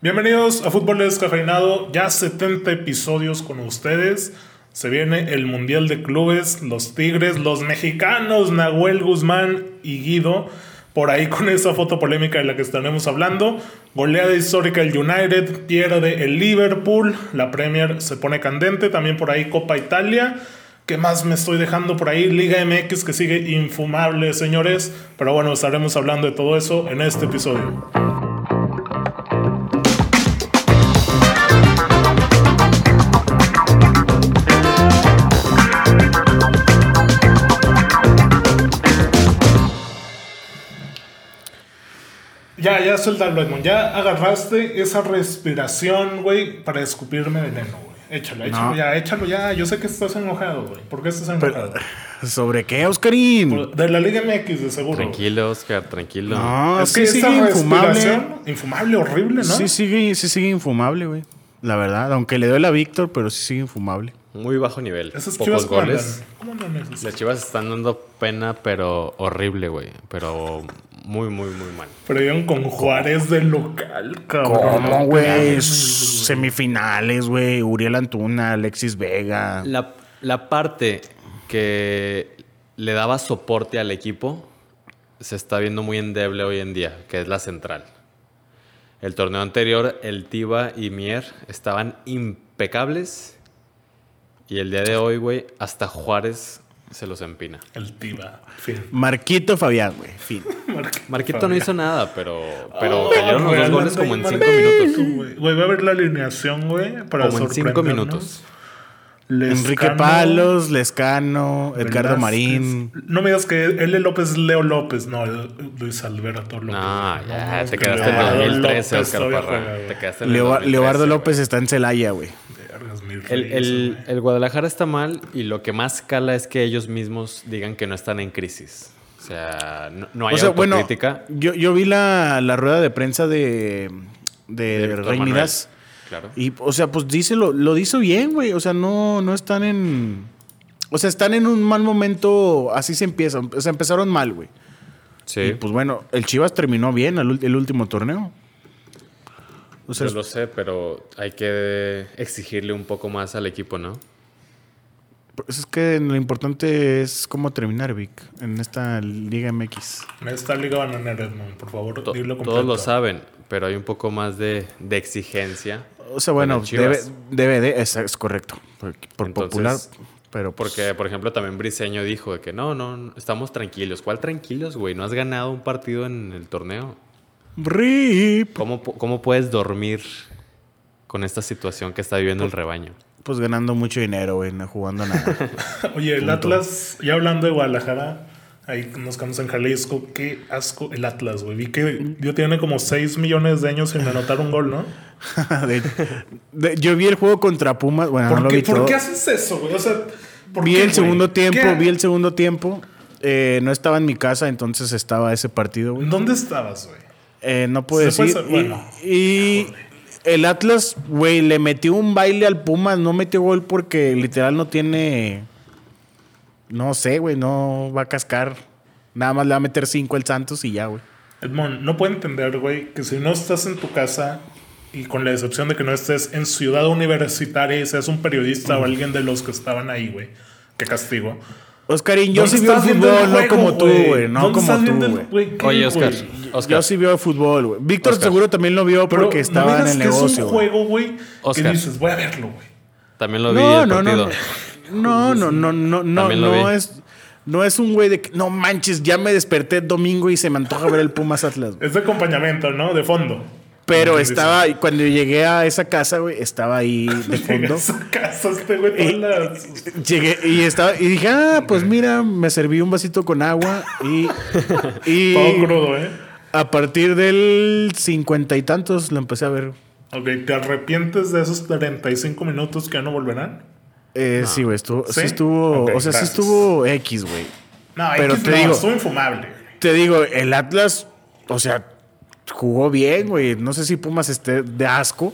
Bienvenidos a Fútbol Descafeinado, ya 70 episodios con ustedes. Se viene el Mundial de Clubes, los Tigres, los mexicanos, Nahuel Guzmán y Guido. Por ahí con esa foto polémica de la que estaremos hablando. Goleada histórica el United, pierde el Liverpool, la Premier se pone candente, también por ahí Copa Italia. ¿Qué más me estoy dejando por ahí? Liga MX que sigue infumable, señores. Pero bueno, estaremos hablando de todo eso en este episodio. Ya, suéltalo, Edmond. Ya agarraste esa respiración, güey, para escupirme veneno, güey. Échalo, échalo No. ya, échalo ya. Yo sé que estás enojado, güey. ¿Por qué estás enojado? ¿Sobre qué, Oscarín? De la Liga MX, de seguro. Tranquilo, Oscar, tranquilo. No, Es sí que sigue infumable. infumable, horrible, ¿no? Sí sigue, sí sigue infumable, güey. La verdad, aunque le doy la Víctor, pero sí sigue infumable. Muy bajo nivel. Esas Pocos chivas ¿cómo goles. ¿Cómo andan esas? Las chivas están dando pena, pero horrible, güey. Pero muy, muy, muy mal. Perdieron con Juárez de local, cabrón. ¿Cómo, güey? Semifinales, güey. Uriel Antuna, Alexis Vega. La, la parte que le daba soporte al equipo se está viendo muy endeble hoy en día, que es la central. El torneo anterior, el Tiva y Mier estaban impecables. Y el día de hoy, güey, hasta Juárez se los empina. El Tiva. Fin. Marquito Fabián, güey. Fin. Marquito no hizo nada, pero, pero Oh, cayeron los dos goles como en cinco minutos. güey. Va a ver la alineación, güey, para Como en cinco sorprendernos. minutos. Enrique Lescano, Palos, Lescano, Edgardo Velázquez. Marín. No me digas que L. López es Leo López. No, Luis Alberto López. No, ya, mames, te que quedaste en Leo 2013, López Oscar Parra. Te quedaste en el Leo- 2013, Leobardo. López está en Celaya, güey. El, el- el Guadalajara está mal y lo que más cala es que ellos mismos digan que no están en crisis. O sea, no, no hay O sea, bueno, yo, yo vi la, la rueda de prensa de, de, de Rey. Claro. Y, o sea, pues dice, lo, lo hizo bien, güey. O sea, no, no están en. O sea, están en un mal momento. Así se empieza. O sea, empezaron mal, güey. Sí, Y pues bueno, el Chivas terminó bien el, el último torneo. O sea, yo lo sé, pero hay que exigirle un poco más al equipo, ¿no? Pues es que lo importante es cómo terminar, Vic, en esta Liga MX. En esta liga bananera, Edmond, por favor, To- dilo completo. todos lo saben, pero hay un poco más de, de exigencia. O sea, bueno, debe, debe de. Es, es correcto. Por, por Entonces, popular. Pero pues, Porque, por ejemplo, también Briseño dijo de que no, no, estamos tranquilos. ¿Cuál tranquilos, güey? No has ganado un partido en el torneo. Rip. ¿Cómo, cómo puedes dormir con esta situación que está viviendo el rebaño? Pues ganando mucho dinero, güey, no jugando nada. Oye, el Atlas, ya hablando de Guadalajara, ahí nos quedamos en Jalisco, qué asco el Atlas, güey. Vi que yo tiene como 6 millones de años sin anotar un gol, ¿no? De- de- yo vi el juego contra Pumas. Bueno, no ¿Por, lo qué, vi por todo. qué haces eso, güey? O sea, ¿por Vi qué, el güey? segundo tiempo, ¿Qué? vi el segundo tiempo. Eh, no estaba en mi casa, entonces estaba ese partido, güey. ¿Dónde estabas, güey? Eh, no puedo Se puede decir. saber, Y- bueno. y el Atlas, güey, le metió un baile al Pumas. No metió gol porque literal no tiene. No sé, güey, no va a cascar. Nada más le va a meter cinco el Santos y ya, güey. Edmond, no puedo entender, güey, que si no estás en tu casa y con la excepción de que no estés en ciudad universitaria y seas un periodista o alguien de los que estaban ahí, güey, qué castigo. Oscarín, yo ¿Dónde sí veo el fútbol, no como tú, güey. No ¿Dónde como estás tú, güey. Oye, Oscar. Yo sí veo el fútbol, güey. Víctor Oscar. seguro también lo vio Pero porque no estaba en el que negocio. Es un güey. juego, güey, que Oscar. dices, voy a verlo, güey. También lo vi No, el no, no, partido. no, no, no, no, no, no es, no es un güey de que, no manches, ya me desperté domingo y se me antoja ver el Pumas Atlas. güey. Es de acompañamiento, ¿no? De fondo. Pero estaba, cuando llegué a esa casa, güey, estaba ahí de fondo. Esa casa, este güey, las... Llegué y estaba, y dije, ah, pues mira, me serví un vasito con agua y, y Todo crudo, ¿eh? a partir del cincuenta y tantos lo empecé a ver. Ok, ¿te arrepientes de esos 35 minutos que ya no volverán? Eh, Sí, güey, estuvo, sí, ¿Sí? estuvo, o sea, gracias. sí estuvo X, güey. No, Pero X te no, digo- estuvo infumable. Te digo, el Atlas, o sea, jugó bien, güey. No sé si Pumas esté de asco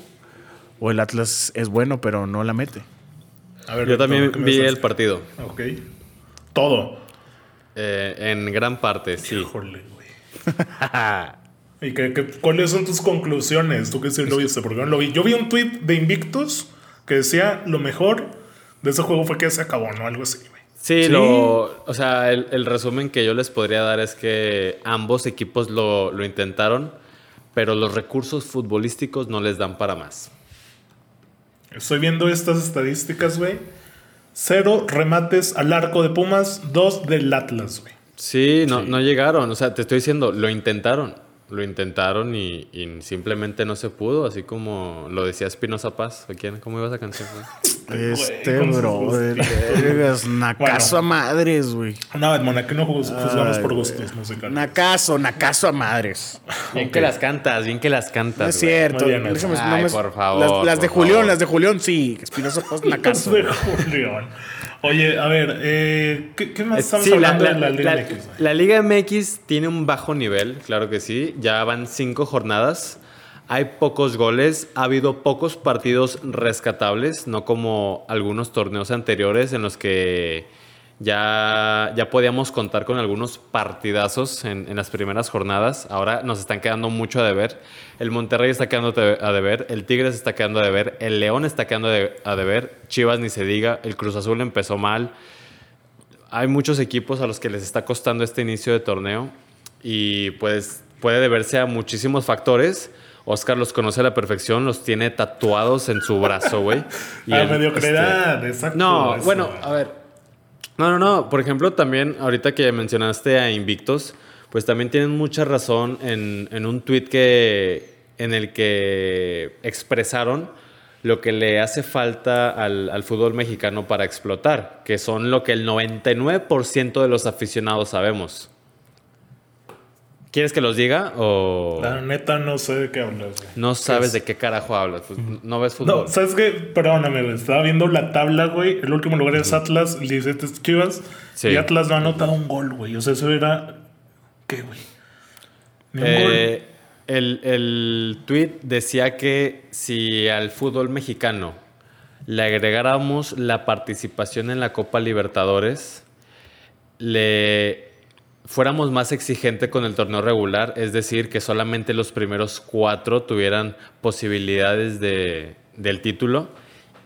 o el Atlas es bueno, pero no la mete. A ver, Yo también ¿qué vi estás- el partido. Ok. Todo. Eh, en gran parte, sí. Híjole, güey. ¿Y que, que- cuáles son tus conclusiones? ¿Tú qué sí lo viste? Porque yo no lo vi. Yo vi un tweet de Invictus que decía lo mejor de ese juego fue que se acabó, ¿no? Algo así, güey. Sí, Sí. Lo, o sea, el, el resumen que yo les podría dar es que ambos equipos lo, lo intentaron, pero los recursos futbolísticos no les dan para más. Estoy viendo estas estadísticas, güey. Cero remates al arco de Pumas, dos del Atlas, güey. Sí, no, no llegaron. O sea, te estoy diciendo, lo intentaron. Lo intentaron y, y simplemente no se pudo, así como lo decía Espinosa Paz. ¿A quién? ¿Cómo iba esa canción? güey? Este vergas, Nacaso a madres, güey. No, Edmond, aquí no juz- juzgamos Ay, por gustos musicales. Nacaso, Nacaso a madres. Bien que las cantas, bien que las cantas. No es güey. cierto. Bien, déjame- Ay, me- por favor, Las, las de Julián, las de Julián, sí. Espinosa Paz, Nacaso. de Julián. Oye, a ver, eh, ¿qué, qué más Es- estamos sí, hablando de la Liga la- MX? la Liga MX tiene un bajo nivel, claro que sí. Ya van cinco jornadas. Hay pocos goles, ha habido pocos partidos rescatables, no como algunos torneos anteriores en los que ya, ya podíamos contar con algunos partidazos en, en las primeras jornadas. Ahora nos están quedando mucho a deber. El Monterrey está quedando a deber, el Tigres está quedando a deber, el León está quedando a deber, Chivas ni se diga, el Cruz Azul empezó mal hay muchos equipos a los que les está costando este inicio de torneo y pues puede deberse a muchísimos factores. Oscar los conoce a la perfección, los tiene tatuados en su brazo, güey. La mediocridad, este, exacto. No, eso. bueno, a ver. No, no, no. Por ejemplo, también ahorita que mencionaste a Invictos, pues también tienen mucha razón en, en un tweet que, en el que expresaron lo que le hace falta al, al fútbol mexicano para explotar, que son lo que el 99% de los aficionados sabemos. ¿Quieres que los diga o La neta no sé de qué hablas, güey. no sabes de qué carajo hablas? Pues, no ves fútbol. No, ¿sabes qué? Perdóname, güey. Estaba viendo la tabla, güey. El último lugar es Atlas, 17 es Chivas. Sí. Y Atlas no ha anotado un gol, güey. O sea, eso era... ¿Qué, güey? Ni un Eh, el, el tweet decía que si al fútbol mexicano le agregáramos la participación en la Copa Libertadores, le fuéramos más exigente con el torneo regular, es decir, que solamente los primeros cuatro tuvieran posibilidades de, del título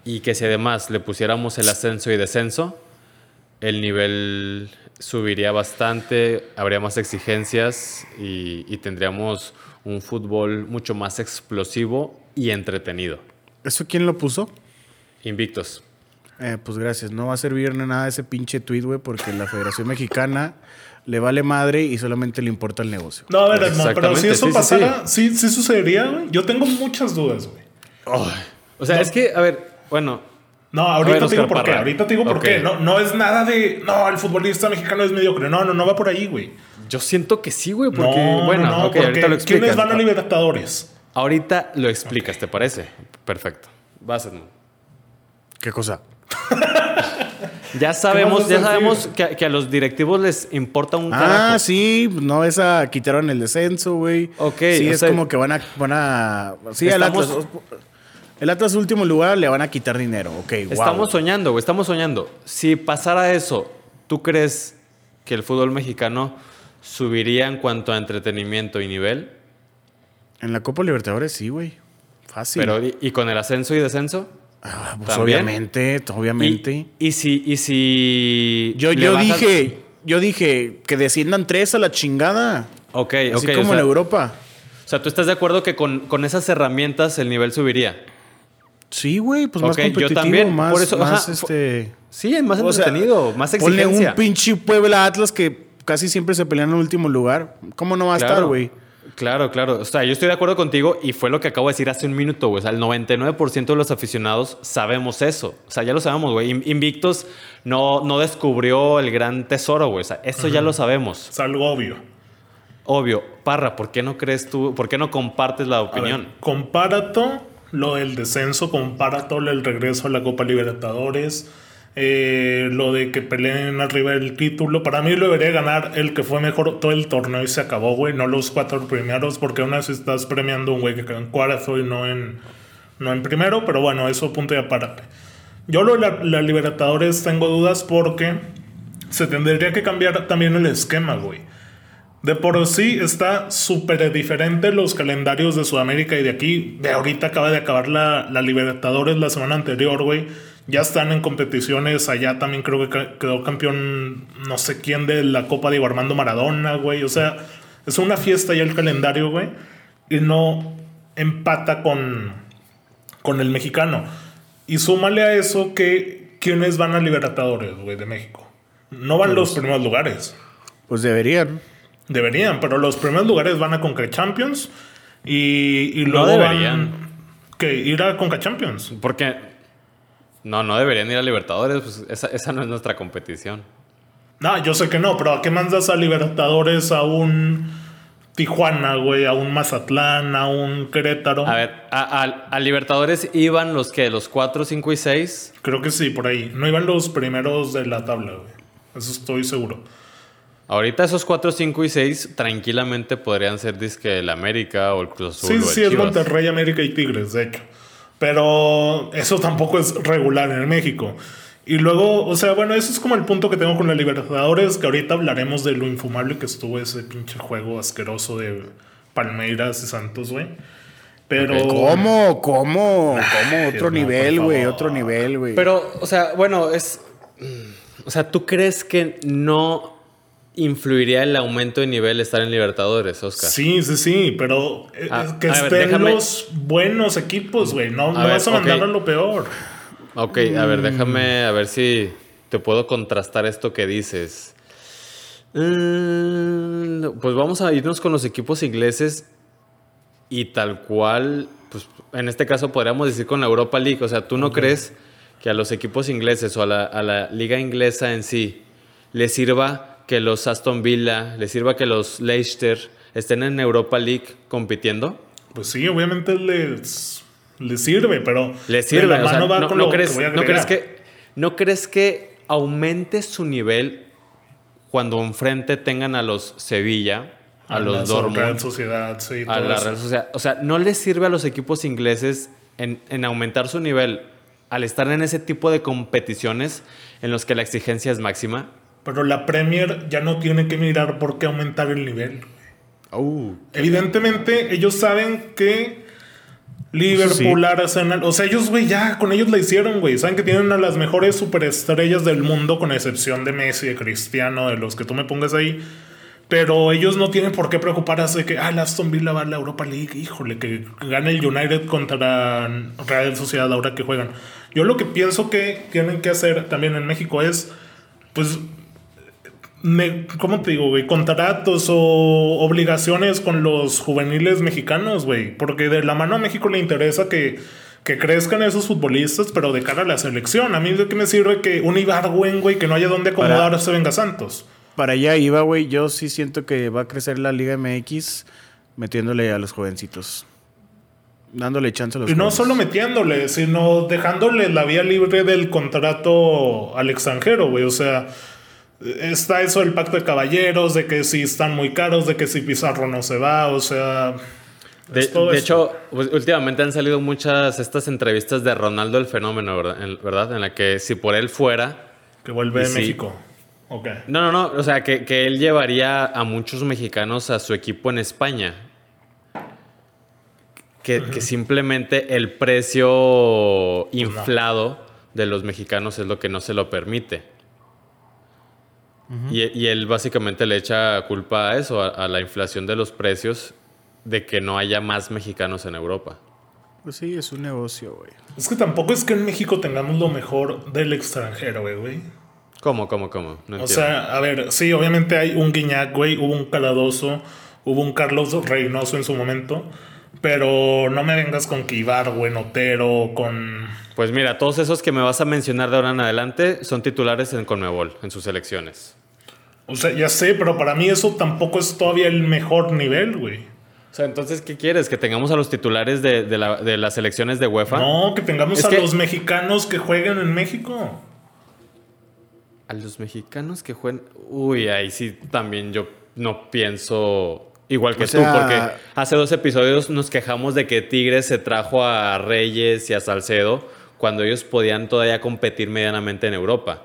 y que si además le pusiéramos el ascenso y descenso, el nivel subiría bastante, habría más exigencias y, y tendríamos un fútbol mucho más explosivo y entretenido. ¿Eso quién lo puso? Invictos. Eh, pues gracias. No va a servir de nada ese pinche tweet, güey, porque la Federación Mexicana le vale madre y solamente le importa el negocio. No, a ver, Edmond, pero si eso sí, sí, pasara, sí, sí, sucedería, güey. Yo tengo muchas dudas, güey. O sea, es que, a ver, bueno, No, ahorita ver, te digo por qué. Ahorita te digo por qué. No, no es nada de. No, el futbolista mexicano es mediocre. No, no, no va por ahí, güey. yo siento que sí, güey, porque, no, bueno, no, no, porque ahorita lo explicas. ¿Quiénes van a Libertadores? Ahorita lo explicas, ¿te parece? Perfecto. Vas, Edmund. ¿Qué cosa? Ya sabemos, ya sabemos que, a- que a los directivos les importa un Ah, carajo. sí, no, esa quitaron el descenso, güey. Ok, Sí, es sea, como que van a. Van a sí, estamos- Atlas. El Atlas último lugar le van a quitar dinero. Ok, wow. Estamos soñando, güey, estamos soñando. Si pasara eso, ¿tú crees que el fútbol mexicano subiría en cuanto a entretenimiento y nivel? En la Copa Libertadores sí, güey. Fácil. Pero, ¿y, y con el ascenso y descenso? Ah, pues ¿También? obviamente, obviamente. Y, y si, y si yo yo bajas- dije, yo dije que desciendan tres a la chingada. Ok, Así como o sea, en Europa. O sea, ¿tú estás de acuerdo que con, con esas herramientas el nivel subiría? Sí, güey, pues más Ok, yo competitivo, también, más, por eso, más ajá, este. Sí, más o sea, más Ponle exigencia. un pinche Puebla Atlas que casi siempre se pelean en el último lugar. ¿Cómo no va a estar, güey? Claro, claro. O sea, yo estoy de acuerdo contigo y fue lo que acabo de decir hace un minuto, güey. O sea, el 99% de los aficionados sabemos eso. O sea, ya lo sabemos, güey. In- Invictos no, no descubrió el gran tesoro, güey. O sea, eso ya lo sabemos. Es algo obvio. Obvio. Parra, ¿por qué no crees tú, por qué no compartes la A ver, opinión? comparato lo del descenso, comparato el regreso a la Copa Libertadores, eh, lo de que peleen arriba del título. Para mí lo debería ganar el que fue mejor todo el torneo y se acabó, güey, no los cuatro primeros, porque aún así estás premiando un güey que quedó en cuarto y no en, no en primero, pero bueno, eso punto y aparte. Yo lo de la Libertadores tengo dudas porque se tendría que cambiar también el esquema, güey. De por sí está súper diferente los calendarios de Sudamérica y de aquí. De ahorita acaba de acabar la, la Libertadores la semana anterior, güey. Ya están en competiciones. Allá también creo que quedó campeón no sé quién de la Copa de Armando Maradona, güey. O sea, es una fiesta ya el calendario, güey. Y no empata con, con el mexicano. Y súmale a eso que quienes van a Libertadores, güey, de México. No van los primeros lugares. Pues deberían. Deberían, pero los primeros lugares van a Conca Champions y, y No luego deberían. van que ir a Conca Champions. Porque no, no deberían ir a Libertadores, pues esa, esa no es nuestra competición. No, yo sé que no, pero ¿a qué mandas a Libertadores a un Tijuana, güey, a un Mazatlán, a un Querétaro? A ver, a, a- a Libertadores iban los que, los 4, 5 y 6. Creo que sí, por ahí. No iban los primeros de la tabla, güey. Eso estoy seguro. Ahorita esos 4, 5 y 6 tranquilamente podrían ser disque el América o el Cruz Azul Sí, o el sí, es. Monterrey, América y Tigres, de hecho. Pero eso tampoco es regular en México. Y luego, o sea, bueno, eso es como el punto que tengo con la Libertadores, que ahorita hablaremos de lo infumable que estuvo ese pinche juego asqueroso de Palmeiras y Santos, güey. Pero... ¿Cómo? ¿Cómo? ¿Cómo? Otro no, nivel, güey. Otro nivel, güey. Pero, o sea, bueno, es. O sea, ¿tú crees que no influiría el aumento de nivel estar en Libertadores, Oscar? Sí, sí, sí, pero eh, Ah, que ver, estén déjame- los buenos equipos, güey. No, no ver, vas a mandar a lo peor. Ok, a ver, déjame a ver si te puedo contrastar esto que dices. Mm, pues vamos a irnos con los equipos ingleses y tal cual, pues en este caso podríamos decir con la Europa League. O sea, ¿tú no crees que a los equipos ingleses o a la, a la liga inglesa en sí les sirva que los Aston Villa, les sirva que los Leicester estén en Europa League compitiendo? Pues sí, obviamente les, les sirve, pero... Le de sirve. la o sea, mano va no, con no lo que crees, voy a no crees que ¿No crees que aumente su nivel cuando enfrente tengan a los Sevilla, a, la los Real Dortmund, Sociedad, sí, a la. Real Sociedad? O sea, ¿no les sirve a los equipos ingleses en, en aumentar su nivel al estar en ese tipo de competiciones en los que la exigencia es máxima? Pero la Premier ya no tiene que mirar por qué aumentar el nivel. Uh, Evidentemente, ellos saben que Liverpool, Arsenal, o sea, ellos, güey, ya con ellos la hicieron, güey. Saben que tienen a las mejores superestrellas del mundo, con excepción de Messi, de Cristiano, de los que tú me pongas ahí. Pero ellos no tienen por qué preocuparse de que, ah, el Aston Villa va a la Europa League. Híjole, que gane el United contra Real Sociedad ahora que juegan. Yo lo que pienso que tienen que hacer también en México es, pues, ne- ¿cómo te digo, güey? Contratos o obligaciones con los juveniles mexicanos, güey. Porque de la mano a México le interesa que, que crezcan esos futbolistas, pero de cara a la selección. A mí de qué me sirve que un Ibargüen, güey, que no haya dónde Para- acomodarse venga Santos. para allá iba, güey. Yo sí siento que va a crecer la Liga MX metiéndole a los jovencitos. Dándole chance a los Y no solo metiéndole, sino dejándole la vía libre del contrato al extranjero, güey. O sea, está eso del pacto de caballeros, de que si están muy caros, de que si Pizarro no se va, o sea... De, hecho, pues, últimamente han salido muchas estas entrevistas de Ronaldo el Fenómeno, ¿verdad? En, ¿verdad? En la que si por él fuera, Que vuelve a sí. México. No, no, no. O sea, que, que él llevaría a muchos mexicanos a su equipo en España. Que, que simplemente el precio inflado de los mexicanos es lo que no se lo permite. Y, y él básicamente le echa culpa a eso, a, a la inflación de los precios, de que no haya más mexicanos en Europa. Pues sí, es un negocio, güey. Es que tampoco es que en México tengamos lo mejor del extranjero, güey, güey. ¿Cómo, cómo, cómo? No O entiendo. sea, a ver, sí, obviamente hay un Guiñac, güey, hubo un Caladoso, hubo un Carlos Reynoso en su momento, pero no me vengas con que Ibargüen, Otero, con... Pues mira, todos esos que me vas a mencionar de ahora en adelante son titulares en Conmebol, en sus selecciones. O sea, ya sé, pero para mí eso tampoco es todavía el mejor nivel, güey. O sea, entonces, ¿qué quieres? ¿Que tengamos a los titulares de, de la- de las selecciones de UEFA? No, que tengamos Es a que- los mexicanos que jueguen en México. A los mexicanos que juegan. Uy, ahí sí también yo no pienso igual que O sea- tú, porque hace dos episodios nos quejamos de que Tigres se trajo a Reyes y a Salcedo cuando ellos podían todavía competir medianamente en Europa.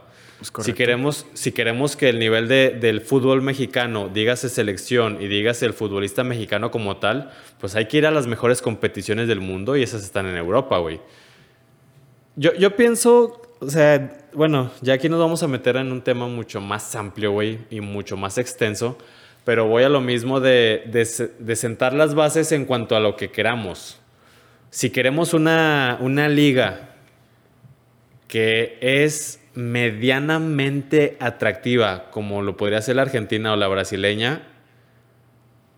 Si queremos, si queremos que el nivel de- del fútbol mexicano, dígase selección y dígase el futbolista mexicano como tal, pues hay que ir a las mejores competiciones del mundo y esas están en Europa, güey. Yo, yo pienso, o sea, bueno, ya aquí nos vamos a meter en un tema mucho más amplio, güey, y mucho más extenso, pero voy a lo mismo de, de de sentar las bases en cuanto a lo que queramos. Si queremos una, una liga que es medianamente atractiva, como lo podría ser la argentina o la brasileña,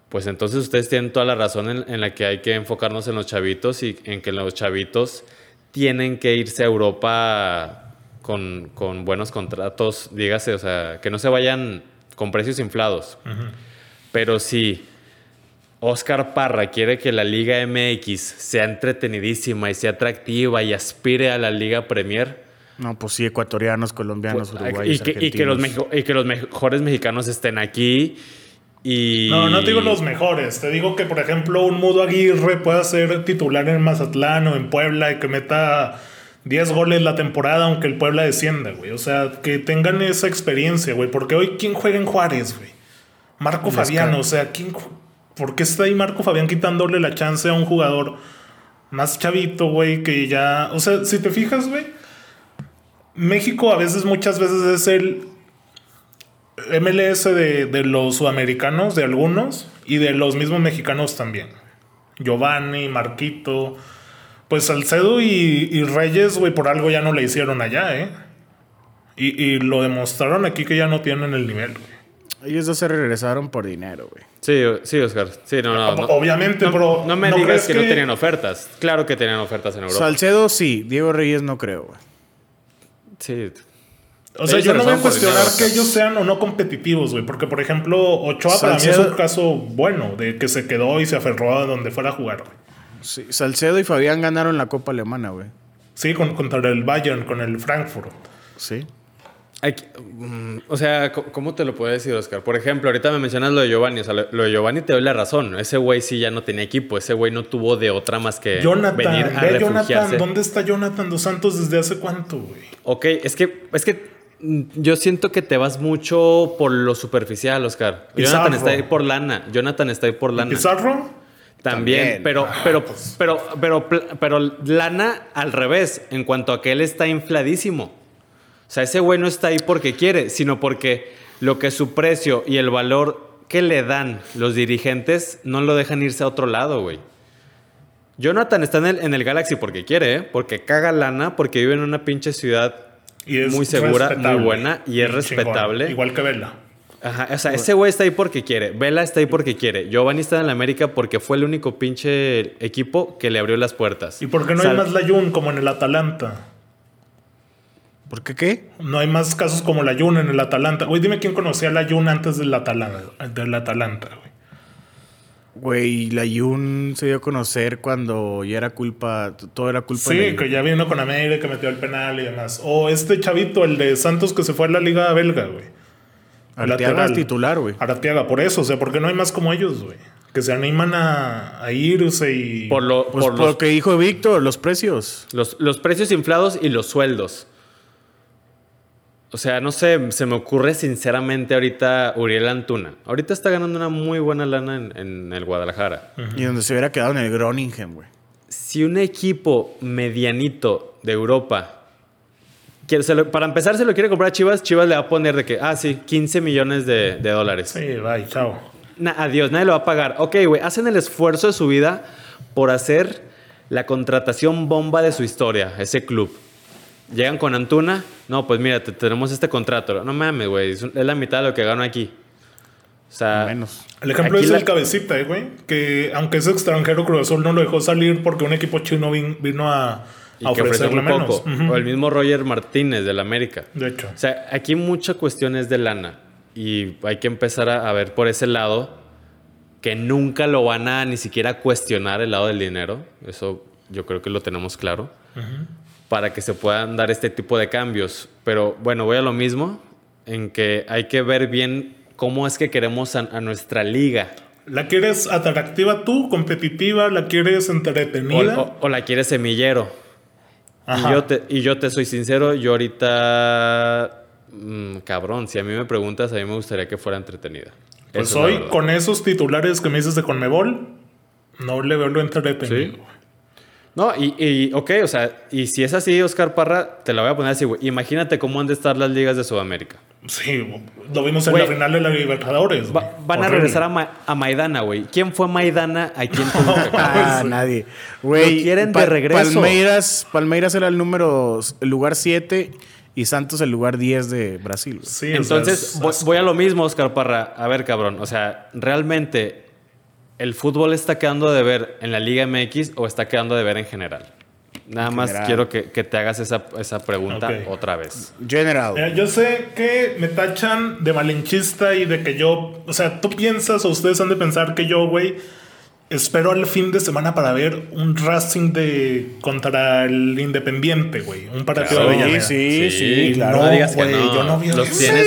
pues entonces ustedes tienen toda la razón en, en la que hay que enfocarnos en los chavitos y en que los chavitos tienen que irse a Europa con, con buenos contratos, dígase, o sea, que no se vayan con precios inflados. Pero si Oscar Parra quiere que la Liga MX sea entretenidísima y sea atractiva y aspire a la Liga Premier, No, pues sí, ecuatorianos, colombianos, pues, uruguayos, y, que, y que los argentinos. mejo- y que los mejores mexicanos estén aquí. Y... No, no te digo los mejores. Te digo que, por ejemplo, un Mudo Aguirre pueda ser titular en Mazatlán o en Puebla y que meta 10 goles la temporada aunque el Puebla descienda, güey. O sea, que tengan esa experiencia, güey. Porque hoy, ¿quién juega en Juárez, güey? Marco Les Fabián, o sea, ¿quién, ¿por qué está ahí Marco Fabián quitándole la chance a un jugador más chavito, güey? Que ya. O sea, si te fijas, güey. México a veces, muchas veces es el MLS de, de los sudamericanos, de algunos, y de los mismos mexicanos también. Giovanni, Marquito, pues Salcedo y, y Reyes, güey, por algo ya no le hicieron allá, ¿eh? Y, y lo demostraron aquí que ya no tienen el nivel, güey. Ellos dos se regresaron por dinero, güey. Sí, sí, Oscar. Sí, no, no. no. Obviamente, no, pero no me ¿no digas que, no tenían ofertas. Claro que tenían ofertas en Europa. Salcedo sí, Diego Reyes no creo, güey. sí. O sea, Ellos yo se no voy a cuestionar dinero, que ellos sean o no competitivos, güey. Porque, por ejemplo, Ochoa para mí es Salcedo- un caso bueno, de que se quedó y se aferró a donde fuera a jugar, güey. Sí, Salcedo y Fabián ganaron la Copa Alemana, güey. Sí, con, contra el Bayern, con el Frankfurt. Sí. Mm, o sea, ¿cómo te lo puedo decir, Oscar? Por ejemplo, ahorita me mencionas lo de Giovanni. O sea, lo, lo de Giovanni te doy la razón. Ese güey sí ya no tenía equipo. Ese güey no tuvo de otra más que Jonathan, venir a ve Jonathan, refugiarse. ¿dónde está Jonathan dos Santos desde hace cuánto, güey? Ok, es que, es que mm, yo siento que te vas mucho por lo superficial, Oscar. Pizarro. Jonathan está ahí por lana. Jonathan está ahí por lana. Pizarro, También, También. pero, pero, pero, pero, pl- pero lana al revés, en cuanto a que él está infladísimo. O sea, ese güey no está ahí porque quiere, sino porque lo que su precio y el valor que le dan los dirigentes no lo dejan irse a otro lado, güey. Jonathan está en el, en el Galaxy porque quiere, ¿eh? porque caga lana, porque vive en una pinche ciudad y es muy segura, muy buena y es respetable. igual que Vela. Ajá, o sea, ese güey está ahí porque quiere. Vela está ahí porque quiere. Giovanni está en la América porque fue el único pinche equipo que le abrió las puertas. ¿Y por qué no Sal- hay más Layun como en el Atalanta? ¿Por qué qué? No hay más casos como Layun en el Atalanta. Güey, dime quién conocía a Layun antes del Atalanta, del Atalanta, güey. Güey, la Jun se dio a conocer cuando ya era culpa, todo era culpa Sí, de que ya vino con América, que metió el penal y demás. O este chavito, el de Santos que se fue a la Liga Belga, güey. Arteaga es titular, güey. Arteaga, por eso, o sea, porque no hay más como ellos, güey. Que se animan a, a irse y. Por, lo, Pues por por lo que dijo Víctor, los precios. los, los precios inflados y los sueldos. O sea, no sé, se me ocurre sinceramente ahorita Uriel Antuna. Ahorita está ganando una muy buena lana en, en el Guadalajara. Y donde se hubiera quedado en el Groningen, güey. Si un equipo medianito de Europa, lo- para empezar, se lo quiere comprar a Chivas, Chivas le va a poner de que, ah, sí, 15 millones de, de dólares. Sí, bye, chao. Na- adiós, nadie lo va a pagar. Ok, güey, hacen el esfuerzo de su vida por hacer la contratación bomba de su historia, ese club. Llegan con Antuna, no, pues mira, te- tenemos este contrato. No mames, güey, es, la mitad de lo que gano aquí. O sea, Menos. El ejemplo es la- el cabecita, eh, güey. Que aunque es extranjero, Cruz Azul no lo dejó salir porque un equipo chino vin- vino a, y a que ofrecerle muy poco. Ujú. O el mismo Roger Martínez del América. De hecho. O sea, aquí mucha cuestión es de lana. Y hay que empezar a, a ver por ese lado que nunca lo van a ni siquiera cuestionar el lado del dinero. Eso yo creo que lo tenemos claro. Para que se puedan dar este tipo de cambios. Pero bueno, voy a lo mismo. En que hay que ver bien cómo es que queremos a, a nuestra liga. ¿La quieres atractiva tú, competitiva? ¿La quieres O, entretenida? o- o la quieres semillero. Y yo, te, y yo te soy sincero, yo ahorita mm, cabrón, si a mí me preguntas, a mí me gustaría que fuera entretenida. Pues Eso hoy, con esos titulares que me dices de Conmebol, no le veo lo entretenido. Sí. No, y, y, ok, o sea, y si es así, Oscar Parra, te la voy a poner así, güey. Imagínate cómo han de estar las ligas de Sudamérica. Sí, lo vimos en Güey. la final de la Libertadores. Va- van a regresar a, Ma- a Maidana, güey. ¿Quién fue Maidana aquí en Toluca? Ah, nadie. Güey, Lo quieren de regreso. Palmeiras, Palmeiras era el número, el lugar 7 y Santos el lugar 10 de Brasil. Sí, o sea, Entonces, es- voy, es- voy a lo mismo, Oscar Parra. A ver, cabrón. O sea, ¿realmente el fútbol está quedando de ver en la Liga MX o está quedando de ver en general? Nada más general. quiero que, que te hagas esa, esa pregunta otra vez. General. Mira, yo sé que me tachan de malinchista y de que yo, o sea, tú piensas o ustedes han de pensar que yo, güey, espero al fin de semana para ver un Racing de contra el Independiente, güey, un partido Claro. de Avellaneda. sí, sí, Y claro. No digas que no. yo no vi Los eso, tienes-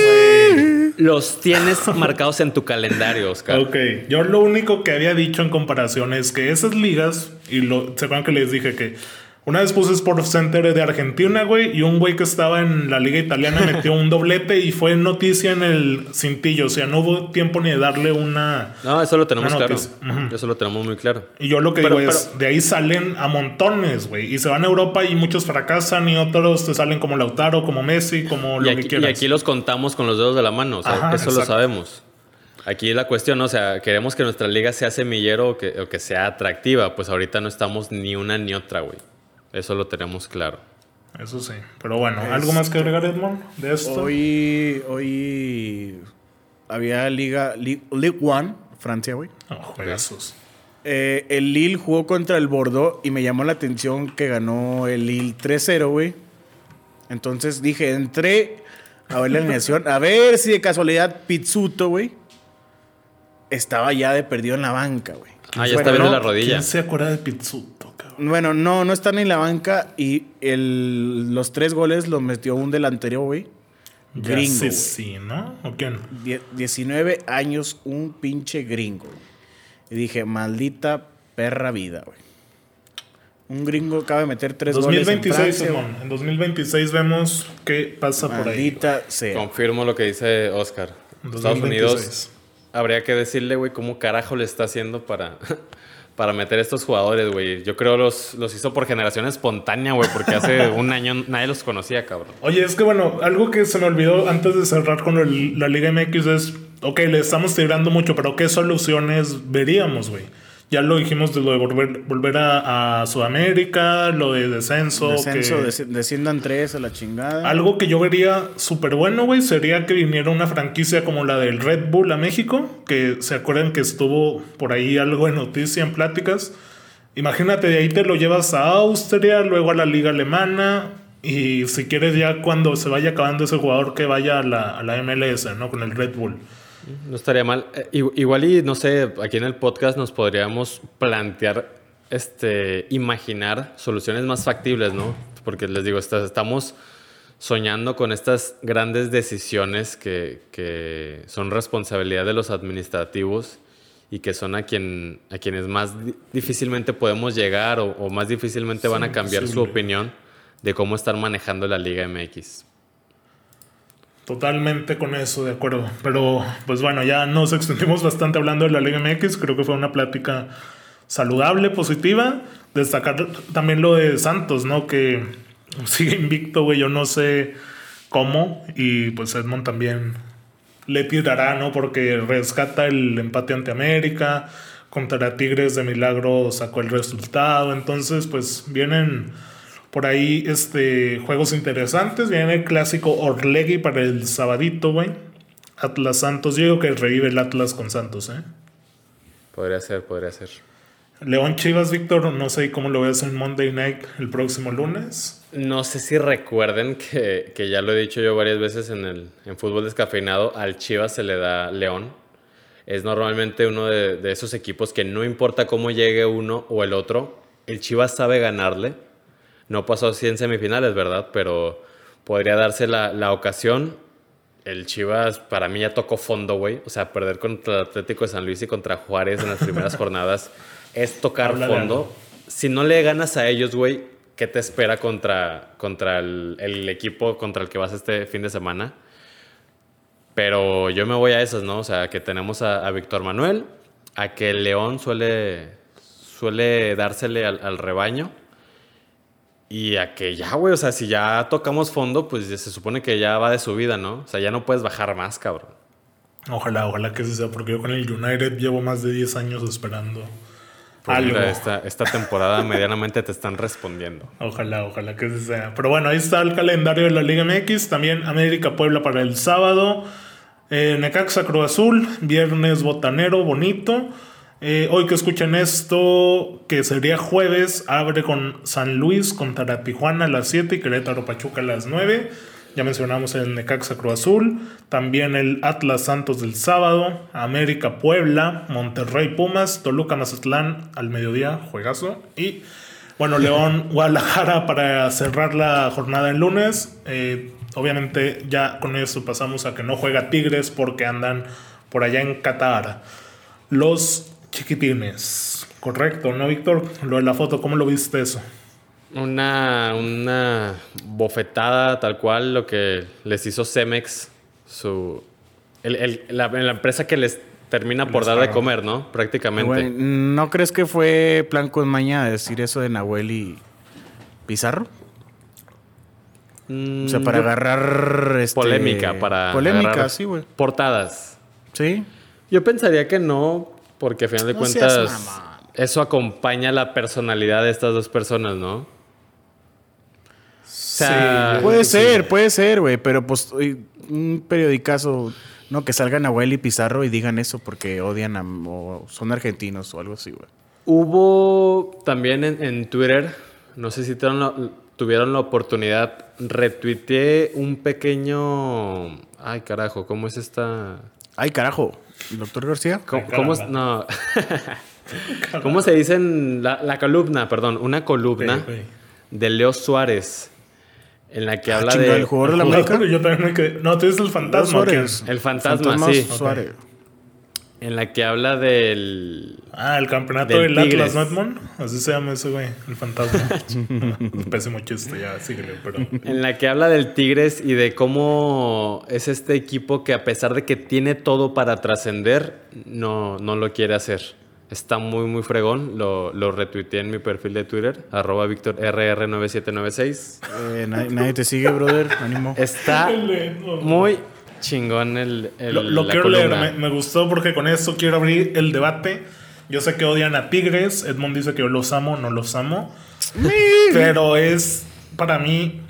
güey. Los tienes marcados en tu calendario, Oscar. Ok, yo lo único que había dicho en comparación es que esas ligas, y lo, se acuerdan que les dije que una vez puse Sport Center de Argentina, güey, y un güey que estaba en la liga italiana metió un doblete y fue noticia en el cintillo, o sea, no hubo tiempo ni de darle una... No, eso lo tenemos claro. Eso lo tenemos muy claro. Y yo lo que Pero- digo es, de ahí salen a montones, güey, y se van a Europa y muchos fracasan y otros te salen como Lautaro, como Messi, como Y lo aquí, que y quieras. aquí los contamos con los dedos de la mano, o sea, Ajá, eso lo sabemos. Aquí la cuestión, o sea, queremos que nuestra liga sea semillero o que, o que sea atractiva, pues ahorita no estamos ni una ni otra, güey. Eso lo tenemos claro. Eso sí, pero bueno, ¿algo más que agregar, Edmond, de esto? Hoy, hoy había Liga, Li- League One, Francia, güey. No, juegazos. Eh, el Lille jugó contra el Bordeaux y me llamó la atención que ganó el Lille 3-0, güey. Entonces dije, entré a ver la alineación, a ver si de casualidad Pizzuto, güey, estaba ya de perdido en la banca, güey. Ah, ya Bueno, está viendo no, la rodilla. ¿Quién se acuerda de Pizzuto? Bueno, no, no está ni en la banca y el- los tres goles los metió un delantero, güey. Gringo, sé sí, ¿no? ¿O quién? Die- 19 años, un pinche gringo. güey. Y dije, maldita perra vida, güey. Un gringo acaba de meter tres goles. en 2026, Francia. Simón. En 2026 vemos qué pasa por ahí. Maldita sea. Confirmo lo que dice Oscar. Estados 2026. Unidos, habría que decirle, güey, cómo carajo le está haciendo para, para meter estos jugadores, güey. Yo creo los, los hizo por generación espontánea, güey, porque hace un año nadie los conocía, cabrón. Oye, es que bueno, algo que se me olvidó antes de cerrar con el- la Liga MX es, ok, le estamos tirando mucho, pero ¿qué soluciones veríamos, güey? Ya lo dijimos de lo de volver, volver a, a Sudamérica, lo de descenso. Descenso, que- desciendan tres a la chingada. Algo que yo vería súper bueno, güey, sería que viniera una franquicia como la del Red Bull a México, que se acuerdan que estuvo por ahí algo de noticia en pláticas. Imagínate, de ahí te lo llevas a Austria, luego a la liga alemana, y si quieres ya cuando se vaya acabando ese jugador que vaya a la, a la MLS, ¿no? Con el Red Bull. No estaría mal. Eh, igual y, no sé, aquí en el podcast nos podríamos plantear, este, imaginar soluciones más factibles, ¿no? Porque les digo, estamos soñando con estas grandes decisiones que, que son responsabilidad de los administrativos y que son a, quien, a quienes más di- difícilmente podemos llegar o, o más difícilmente van a cambiar su opinión de cómo estar manejando la Liga MX. Totalmente con eso, de acuerdo. Pero, pues bueno, ya nos extendimos bastante hablando de la Liga MX. Creo que fue una plática saludable, positiva. Destacar también lo de Santos, ¿no? Que sigue invicto, güey. Yo no sé cómo. Y pues Edmond también le tirará, ¿no? Porque rescata el empate ante América. Contra Tigres de Milagro sacó el resultado. Entonces, pues vienen por ahí este, juegos interesantes. Viene el clásico Orlegui para el sabadito, güey. Atlas Santos. Yo digo que revive el Atlas con Santos, ¿eh? Podría ser, podría ser. León Chivas, Víctor, no sé cómo lo ves en Monday Night el próximo lunes. No sé si recuerden que, que ya lo he dicho yo varias veces en el en fútbol descafeinado, al Chivas se le da León. Es normalmente uno de, de esos equipos que no importa cómo llegue uno o el otro, el Chivas sabe ganarle. No pasó así en semifinales, ¿verdad? Pero podría darse la, la ocasión. El Chivas para mí ya tocó fondo, güey. O sea, perder contra el Atlético de San Luis y contra Juárez en las primeras jornadas es tocar fondo si no le ganas a ellos, güey, ¿qué te espera contra, contra el, el equipo contra el que vas este fin de semana? Pero yo me voy a esas, ¿no? O sea, que tenemos a, a Víctor Manuel, a que el León suele, suele dársele al, al rebaño. Y a que ya, güey, o sea, si ya tocamos fondo, pues se supone que ya va de subida, ¿no? O sea, ya no puedes bajar más, cabrón. Ojalá, ojalá que sí sea, porque yo con el United llevo más de 10 años esperando Pues algo. mira, esta, esta temporada medianamente te están respondiendo. Ojalá, ojalá que sí sea. Pero bueno, ahí está el calendario de la Liga MX. También América Puebla para el sábado. Eh, Necaxa Cruz Azul. Viernes Botanero, bonito. Eh, hoy que escuchen esto, que sería jueves, abre con San Luis contra Tijuana a las 7 y Querétaro Pachuca a las 9. Ya mencionamos el Necaxa Cruz Azul. También el Atlas Santos del sábado. América Puebla. Monterrey Pumas. Toluca Mazatlán al mediodía. Juegazo. Y bueno, León Guadalajara para cerrar la jornada el lunes. Eh, obviamente ya con eso pasamos a que no juega Tigres porque andan por allá en Qatar. Los chiquitines. Correcto, ¿no, Víctor? Lo de la foto, ¿cómo lo viste eso? Una, una bofetada tal cual lo que les hizo Cemex, su, el- el- la, la empresa que les termina por Les dar de comer, ¿no? Prácticamente. ¿No crees que fue plan con maña decir eso de Nahuel y Pizarro? Mm, O sea, para agarrar este, polémica, para Polémica, agarrar sí, güey. portadas. Sí. Yo pensaría que no, porque a final de No seas cuentas eso acompaña la personalidad de estas dos personas, ¿no? sea, yo Puede ser, sí. puede ser, güey, pero pues un periodicazo, no, que salgan Nahuel y Pizarro y digan eso porque odian a, o son argentinos o algo así, güey. Hubo también en, en Twitter, no sé si tuvieron la, tuvieron la oportunidad, retuiteé un pequeño... Ay, carajo, ¿cómo es esta...? Ay, carajo, doctor García. ¿Cómo, Ay, cómo es- caramba. no. ¿Cómo se dice en la, la columna? Perdón, una columna Sí, de Leo Suárez en la que Ah, habla chingada, de el jugador de la América. Yo también me quedé. No, tú dices el fantasma. El fantasma, sí. Suárez. En la que habla del Ah, el campeonato Del. Atlas, ¿no, Edmond? Así se llama ese güey, el fantasma. Pésimo chiste, ya, síguele, pero. en la que habla del Tigres y de cómo es este equipo que a pesar de que tiene todo para trascender, no, no lo quiere hacer. Está muy, muy fregón. Lo, lo retuiteé en mi perfil de Twitter, arroba VictorRR9796. Eh, nadie, nadie te sigue, brother. Ánimo. Está muy chingón el, el- Lo, lo la quiero leer, me, me gustó porque con esto quiero abrir el debate. Yo sé que odian a Tigres, Edmond dice que yo los amo, no los amo. Pero es para mí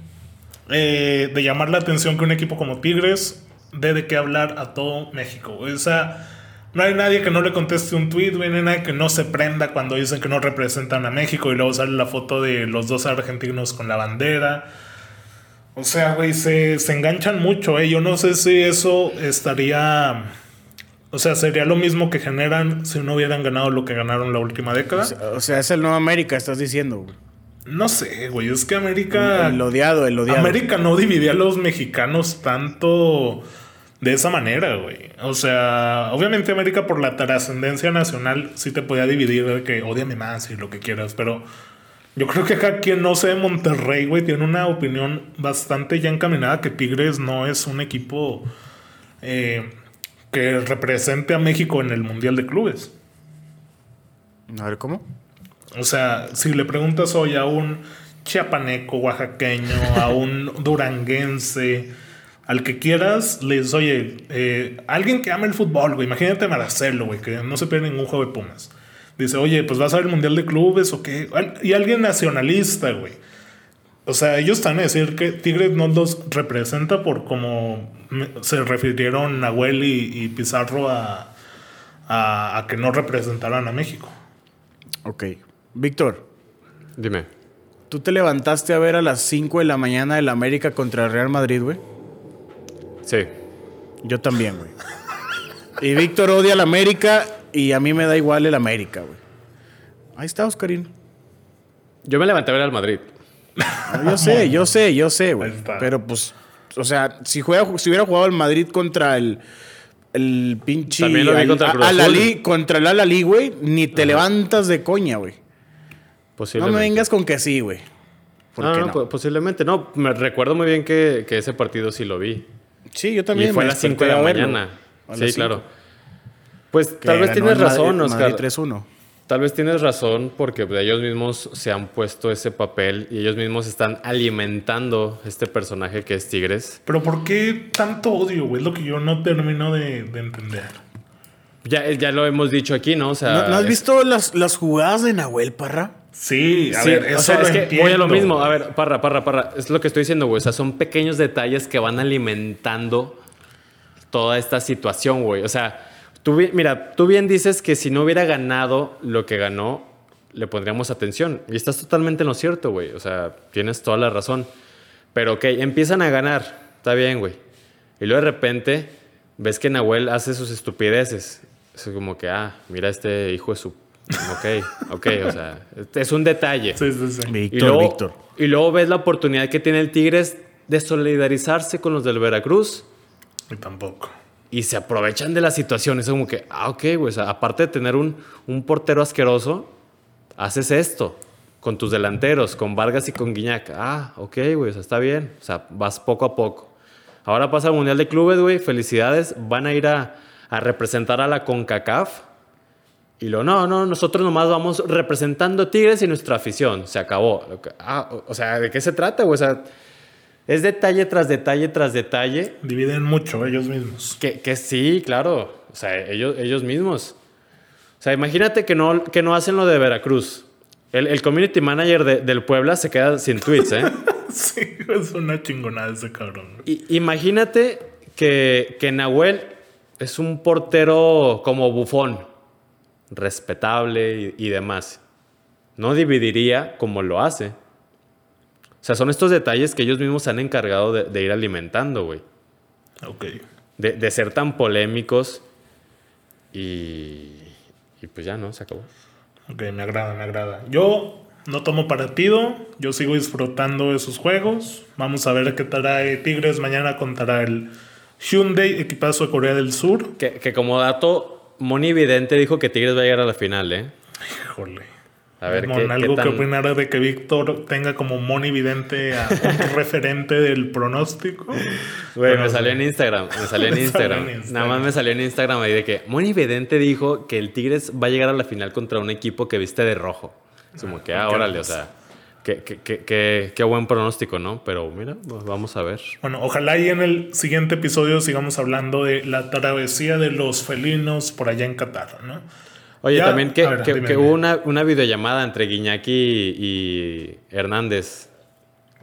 eh, de llamar la atención que un equipo como Tigres dé de qué hablar a todo México. O sea, no hay nadie que no le conteste un tweet, no hay nadie que no se prenda cuando dicen que no representan a México y luego sale la foto de los dos argentinos con la bandera. O sea, güey, se, se enganchan mucho, ¿eh? Yo no sé si eso estaría... O sea, sería lo mismo que generan si no hubieran ganado lo que ganaron la última década. O sea, o sea, es el nuevo América, estás diciendo, güey. No sé, güey, es que América... El odiado, el odiado. América no dividía a los mexicanos tanto de esa manera, güey. O sea, obviamente América por la trascendencia nacional sí te podía dividir de que odiame más y lo que quieras, pero yo creo que acá quien no sé de Monterrey, güey, tiene una opinión bastante ya encaminada que Tigres no es un equipo eh, que represente a México en el Mundial de Clubes. A ver, ¿cómo? O sea, si le preguntas hoy a un chiapaneco, oaxaqueño, a un duranguense, al que quieras, le dices, oye, eh, alguien que ama el fútbol, güey, imagínate a Marcelo, güey, que no se pierde ningún juego de Pumas. Dice, oye, pues vas a ver el Mundial de Clubes o qué. Y alguien nacionalista, güey. O sea, ellos están a decir que Tigres no los representa por como me- se refirieron Nahuel y, y Pizarro a, a, a que no representaran a México. Ok. Víctor, Dime. ¿tú te levantaste a ver a las 5 de la mañana el América contra el Real Madrid, güey? Sí. Yo también, güey. Y Víctor odia al América y a mí me da igual el América, güey. Ahí está, Oscarín. Yo me levanté a ver al Madrid. No, yo sé, yo sé, yo sé, güey. Pero pues, o sea, si, juega, si hubiera jugado el Madrid contra el, el pinche. También lo vi al- contra el Cruz Al- Azul. Al-Ali- contra el Al-Ali, güey, ni te levantas de coña, güey. No me vengas con que sí, güey. ¿Por No, qué no, no? po- posiblemente. No, me recuerdo muy bien que, que ese partido sí lo vi. Sí, yo también. Y fue a las 5 de la mañana. Sí, cinco. claro. Pues tal vez tienes Madrid- razón, Oscar. Madrid 3-1. Tal vez tienes razón porque ellos mismos se han puesto ese papel y ellos mismos están alimentando este personaje que es Tigres. Pero ¿por qué tanto odio, güey? Es lo que yo no termino de, de entender. Ya, ya lo hemos dicho aquí, ¿no? O sea, ¿No, no has es- visto las, las jugadas de Nahuel Parra? Sí, a Sí, ver, o eso sea, lo es que entiendo. voy a lo mismo. A ver, parra, parra, parra. Es lo que estoy diciendo, güey. O sea, son pequeños detalles que van alimentando toda esta situación, güey. O sea, tú, mira, tú bien dices que si no hubiera ganado lo que ganó, le pondríamos atención. Y estás totalmente en lo cierto, güey. O sea, tienes toda la razón. Pero, ok, empiezan a ganar. Está bien, güey. Y luego de repente ves que Nahuel hace sus estupideces. Es como que, ah, mira este hijo de su... Ok, ok, o sea, es un detalle. Sí, sí, sí. Y Víctor, luego, Víctor. y luego ves la oportunidad que tiene el Tigres de solidarizarse con los del Veracruz Y tampoco. Y se aprovechan de la situación. Es como que, ah, ok, güey. O sea, aparte de tener un, un portero asqueroso, haces esto con tus delanteros, con Vargas y con Guiñac. Ah, ok, güey. O sea, está bien. O sea, vas poco a poco. Ahora pasa el Mundial de Clubes, güey. Felicidades. Van a ir a, a representar a la CONCACAF. Y lo, no, no, nosotros nomás vamos representando Tigres y nuestra afición. Se acabó. Ah, o sea, ¿de qué se trata, güey? O sea, es detalle tras detalle tras detalle. Dividen mucho ellos mismos. Que, que sí, claro. O sea, ellos, ellos mismos. O sea, imagínate que no, que no hacen lo de Veracruz. El, el community manager de- del Puebla se queda sin tweets, ¿eh? sí, es una chingonada ese cabrón. Y- imagínate que, que Nahuel es un portero como bufón, respetable y, y demás. No dividiría como lo hace. O sea, son estos detalles que ellos mismos se han encargado de, de ir alimentando, güey. Ok. de, de ser tan polémicos y, y pues ya no, se acabó. Ok, me agrada, me agrada. Yo no tomo partido, yo sigo disfrutando de sus juegos. Vamos a ver qué trae Tigres mañana contra el Hyundai, equipazo de Corea del Sur. Que, que como dato, Moni Vidente dijo que Tigres va a llegar a la final, ¿eh? Híjole. A ver, Mon, ¿qué, qué algo tan- que opinar de que Víctor tenga como Moni Vidente a un referente del pronóstico. Güey, Pero- me salió en Instagram, me salió en Instagram. en Instagram. Nada más me salió en Instagram ahí de que Moni Vidente dijo que el Tigres va a llegar a la final contra un equipo que viste de rojo. Es como que, ah, órale, o sea, qué, qué- qué- qué- qué buen pronóstico, ¿no? Pero mira, pues vamos a ver. Bueno, ojalá y en el siguiente episodio sigamos hablando de la travesía de los felinos por allá en Qatar, ¿no? Oye, Ya- también que, a ver, que- dime, que dime. hubo una, una videollamada entre Guiñaki y, y Hernández.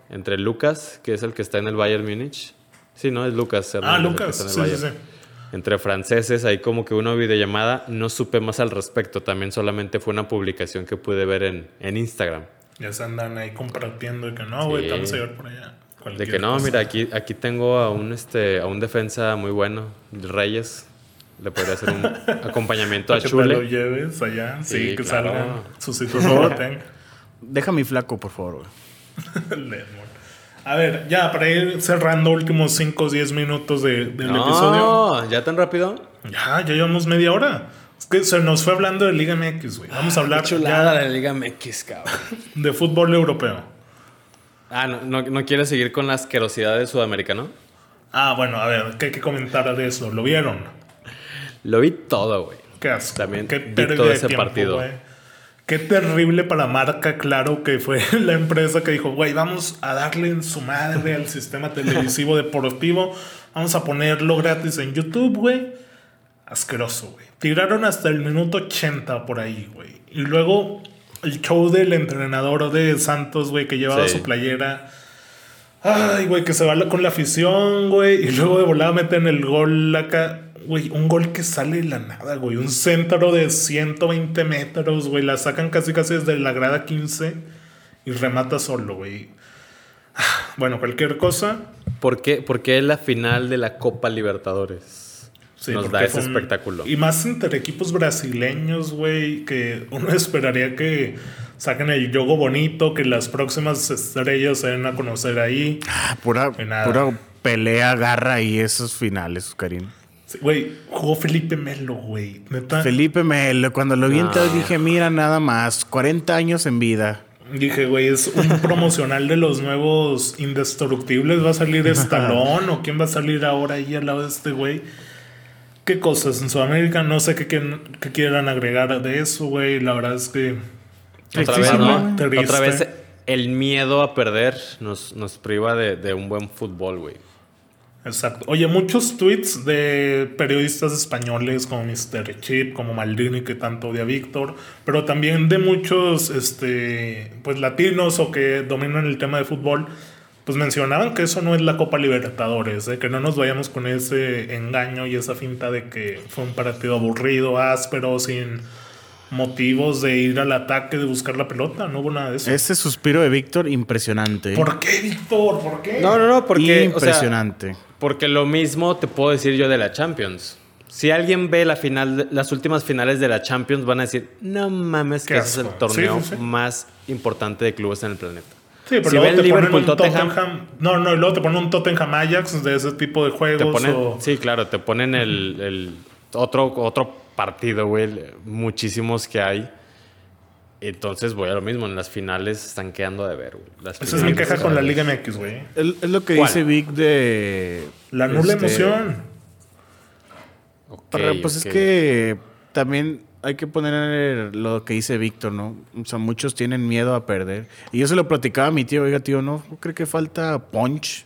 Entre Lucas, que es el que está en el Bayern Múnich. Sí, ¿no? Es Lucas Ah, Hernández. el que Lucas, está en el sí, sí, Bayern. sí. Entre franceses, ahí como que una videollamada. No supe más al respecto. También solamente fue una publicación que pude ver en, en Instagram. Ya se andan ahí compartiendo de que no, güey, Sí. vamos a llevar por allá. De que no, cosa. mira, aquí, aquí tengo a un, este, a un defensa muy bueno, Reyes. Le podría hacer un acompañamiento a Para que te lo Chule. lleves allá, sí, Sí, que claro. que tenga. Deja mi flaco, por favor. A ver, ya, para ir cerrando últimos 5 o 10 minutos de- del No, episodio. ¿ya tan rápido? Ya, ya llevamos media hora. Es que se nos fue hablando de Liga MX, güey. Vamos a hablar ya la Liga MX, cabrón. de fútbol europeo. Ah, ¿no, no, no quieres seguir con la asquerosidad de Sudamericano? Ah, bueno, a ver, ¿qué hay que comentar de eso? ¿Lo vieron? Lo vi todo, güey. Qué asco. También Qué vi todo ese tiempo, partido. güey. Qué terrible para marca, claro, que fue la empresa que dijo, güey, vamos a darle en su madre al sistema televisivo deportivo. Vamos a ponerlo gratis en YouTube, güey. Asqueroso, güey. Tiraron hasta el minuto 80 por ahí, güey. Y luego el show del entrenador de Santos, güey, que llevaba Sí. su playera. Ay, güey, que se va con la afición, güey. Y luego de volada meten el gol acá. Güey, un gol que sale de la nada, güey. Un centro de 120 metros, güey. La sacan casi casi desde la grada 15 y remata solo, güey. Ah, Bueno, cualquier cosa. ¿Por qué, por qué la final de la Copa Libertadores sí, nos porque da ese un- espectáculo? Y más entre equipos brasileños, güey, que uno esperaría que saquen el yogo bonito, que las próximas estrellas se den a conocer ahí. Ah, pura pelea, garra y esos finales, Karim. Güey, jugó Felipe Melo, güey. Neta. Felipe Melo, cuando lo vi entrar Ah. dije, mira nada más, 40 años en vida. Dije, güey, es un promocional de los nuevos indestructibles. ¿Va a salir Stallone o quién va a salir ahora ahí al lado de este güey? ¿Qué cosas en Sudamérica? No sé qué, qué- qué quieran agregar de eso, güey. La verdad es que. Otra vez, ¿no? Otra vez el miedo a perder nos, nos priva de, de un buen fútbol, güey. Exacto. Oye, muchos tweets de periodistas españoles como Mr. Chip, como Maldini, que tanto odia a Víctor, pero también de muchos este, pues, latinos o que dominan el tema de fútbol, pues mencionaban que eso no es la Copa Libertadores, ¿eh? que no nos vayamos con ese engaño y esa finta de que fue un partido aburrido, áspero, sin motivos de ir al ataque, de buscar la pelota, no hubo nada de eso. Ese suspiro de Víctor, impresionante. ¿Por qué, Víctor? ¿Por qué? No, no, no, porque. o sea, impresionante. porque lo mismo te puedo decir yo de la Champions. Si alguien ve la final, las últimas finales de la Champions, van a decir, no mames, que Qué ese es el torneo Sí, sí, sí. más importante de clubes en el planeta. Sí, pero Si luego ven te Liverpool, ponen un Tottenham- Tottenham. No, no, y luego te ponen un Tottenham Ajax de ese tipo de juegos. Te ponen, o- sí, claro, te ponen el, el otro, otro partido, güey, muchísimos que hay. Entonces voy a lo mismo, en las finales están quedando de ver, güey. Las Esa es mi queja con la Liga MX, güey. Es, es lo que ¿Cuál? dice Vic de. La nula este, emoción. Pero, pues es que también hay que poner lo que dice Víctor, ¿no? O sea, muchos tienen miedo a perder. Y yo se lo platicaba a mi tío, oiga, tío, ¿no creo que falta punch?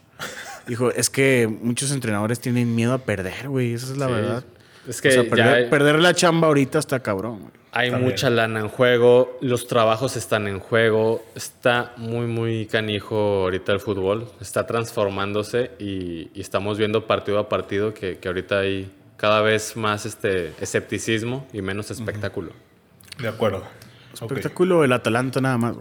Dijo, es que muchos entrenadores tienen miedo a perder, güey, esa es la Sí. verdad. Es que o sea, ya perder, hay- perder la chamba ahorita está cabrón, güey. Hay También. mucha lana en juego, los trabajos están en juego, está muy, muy canijo ahorita el fútbol, está transformándose y, y estamos viendo partido a partido que, que ahorita hay cada vez más este escepticismo y menos espectáculo. De acuerdo. Espectáculo el Atalanta nada más.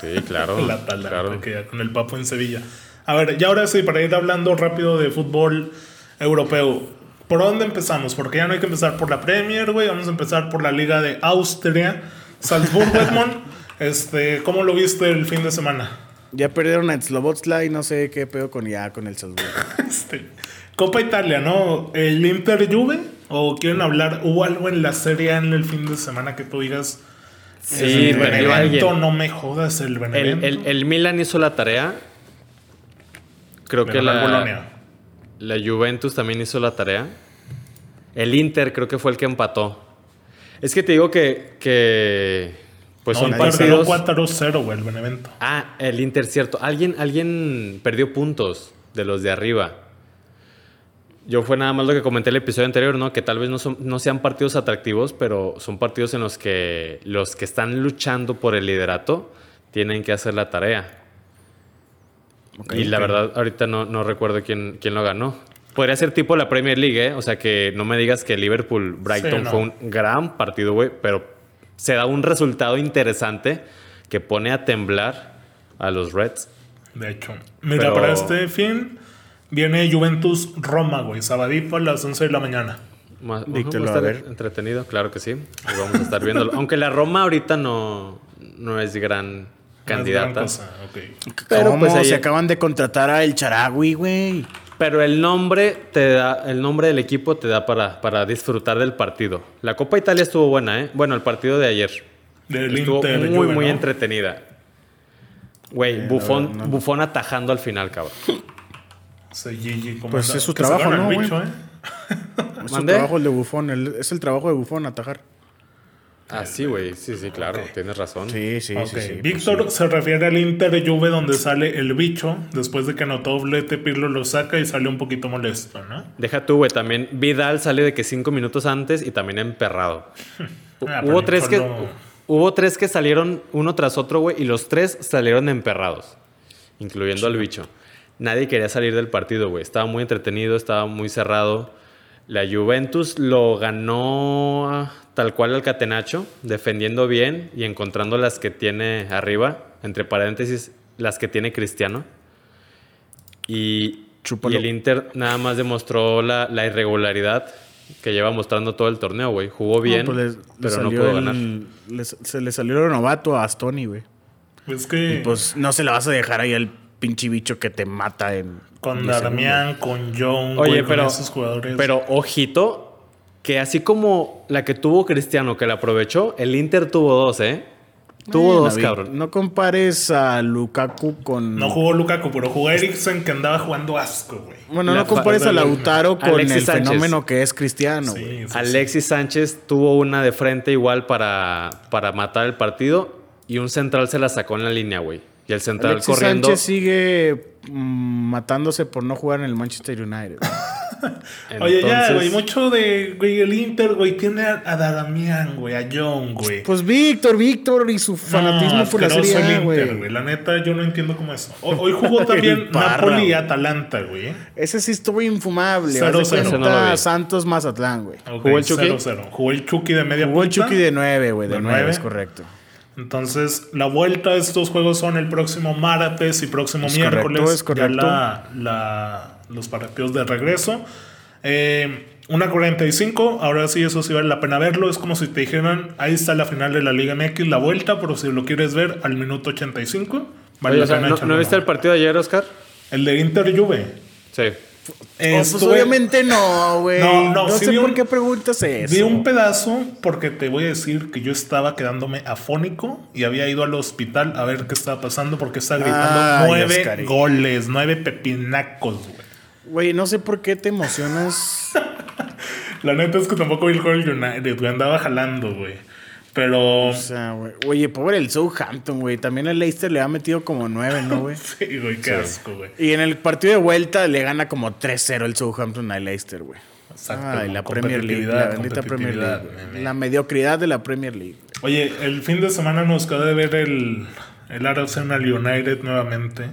Sí, claro. El Atalanta, claro. que ya con el Papo en Sevilla. A ver, y ahora sí, para ir hablando rápido de fútbol europeo. ¿Por dónde empezamos? Porque ya no hay que empezar por la Premier, güey. Vamos a empezar por la Liga de Austria. Salzburgo, Edmond. Este, ¿Cómo lo viste el fin de semana? Ya perdieron a Slobotsla y no sé qué pedo con ya con el Salzburgo. Este, Copa Italia, ¿no? ¿El Inter Juve? ¿O quieren hablar? ¿Hubo algo en la serie en el fin de semana que tú digas? Sí, el perdió Benevento, alguien. no me jodas el Benevento. el- el Milan hizo la tarea. Creo que la, Bolonia. La Juventus también hizo la tarea. El Inter creo que fue el que empató. Es que te digo que, que pues no, son partidos. 4-0, güey, el Benevento. Ah, el Inter, cierto. Alguien, alguien perdió puntos de los de arriba. Yo fue nada más lo que comenté el episodio anterior, ¿no? Que tal vez no, son, no sean partidos atractivos, pero son partidos en los que los que están luchando por el liderato tienen que hacer la tarea. Ok, y la ok. verdad, ahorita no, no recuerdo quién, quién lo ganó. Podría ser tipo la Premier League, ¿eh? O sea, que no me digas que Liverpool-Brighton Sí, no. fue un gran partido, güey, pero se da un resultado interesante que pone a temblar a los Reds. De hecho. Mira, Pero- para este fin viene Juventus Roma, güey. Sabadito a las 11 de la mañana. Más, Díctelo, va a ver. entretenido, claro que sí. Y vamos a estar viéndolo. Aunque la Roma ahorita no, no es gran candidata. gran cosa, ok. Pero, ¿Cómo pues, ahí- se acaban de contratar a El Charagui, güey? Pero el nombre te da, el nombre del equipo te da para, para disfrutar del partido. La Copa Italia estuvo buena, ¿eh? Bueno, el partido de ayer. Del Estuvo Inter muy, Juve, muy ¿no? entretenida. Güey, Eh, Bufón, no. Atajando al final, cabrón. Gigi, ¿cómo Pues es su trabajo, ¿no, bicho, güey? ¿eh? Es su trabajo el de Bufón, el- es el trabajo de Bufón atajar. Ah, sí, güey. Sí, sí, claro. Tienes razón. Sí, sí, Ok, sí, sí. pues Víctor sí. se refiere al Inter Juve donde sale el bicho después de que anotó doblete, Pirlo lo saca y sale un poquito molesto, ¿no? Deja tú, güey. También Vidal sale de que cinco minutos antes y también emperrado. Ah, hubo, tres que, hubo tres que salieron uno tras otro, güey, y los tres salieron emperrados, incluyendo al bicho. Nadie quería salir del partido, güey. Estaba muy entretenido, estaba muy cerrado. La Juventus lo ganó tal cual al Catenacho, defendiendo bien y encontrando las que tiene arriba, entre paréntesis, las que tiene Cristiano. Y, el Inter nada más demostró la, la irregularidad que lleva mostrando todo el torneo, güey. Jugó bien, No, pues le- le pero no pudo el- ganar. le- se le salió el novato a Astoni, güey. Es que Y pues no se la vas a dejar ahí al pinche bicho que te mata en. con 10 Darmian, con John, Oye, pero, con esos jugadores. pero ojito, que así como la que tuvo Cristiano, que la aprovechó, el Inter tuvo dos, ¿eh? Tuvo dos, cabrón. No compares a Lukaku con. No jugó Lukaku, pero jugó Eriksen que andaba jugando asco, güey. bueno, La no compares a Lautaro con Alexis el Sánchez. fenómeno que es Cristiano, güey. Sí, sí, sí. Alexis Sánchez tuvo una de frente igual para, para matar el partido y un central se la sacó en la línea, güey. Y el central Alexis corriendo. Sánchez sigue mm, matándose por no jugar en el Manchester United. Oye, ya, güey, mucho de, güey, el Inter, güey, tiene a, a Damián, güey, a John, güey. Pues Víctor, Víctor y su fanatismo No, por la Serie A, el Inter, güey. La neta, yo no entiendo cómo es. Ho- Hoy jugó también Napoli y. Atalanta, güey. Ese sí estuvo infumable. Cero, Haz de cero. cuenta Ese no lo vi. Santos Mazatlán, güey. Ok, ¿Jugó el Chucky? 0-0. Jugó el Chucky de media Jugó el. Chucky de 9, güey. De ¿De 9, nueve? es correcto. Entonces, la vuelta de estos juegos son el próximo martes y próximo Es miércoles. correcto, es correcto. Ya la, la- los partidos de regreso. Eh, una 45, ahora sí, eso sí vale la pena verlo. Es como si te dijeran, ahí está la final de la Liga MX, la vuelta, pero si lo quieres ver al minuto 85, vale Oye, la o sea, pena ¿no, ¿no viste el partido de ayer, Oscar? El de Inter Juve. Sí. Oh, pues obviamente no, güey. No, No, no, sí sé vi por un- qué preguntas eso. Vi un pedazo porque te voy a decir que yo estaba quedándome afónico y había ido al hospital a ver qué estaba pasando porque estaba gritando Ay, nueve goles, nueve pepinacos, güey. Güey, no sé por qué te emocionas. La neta es que tampoco vi el juego del United, güey. Andaba jalando, güey. Pero. O sea, güey. Oye, pobre el Southampton, güey. También el Leicester le ha metido como 9, ¿no, güey? Sí, güey, qué asco, güey. Y en el partido de vuelta le gana como 3-0 el Southampton al Leicester, güey. Exacto. Ay, la Premier League. competitividad, La bendita Premier League. meme. La mediocridad de la Premier League. Oye, el fin de semana nos quedó de ver el, el Arsenal United nuevamente.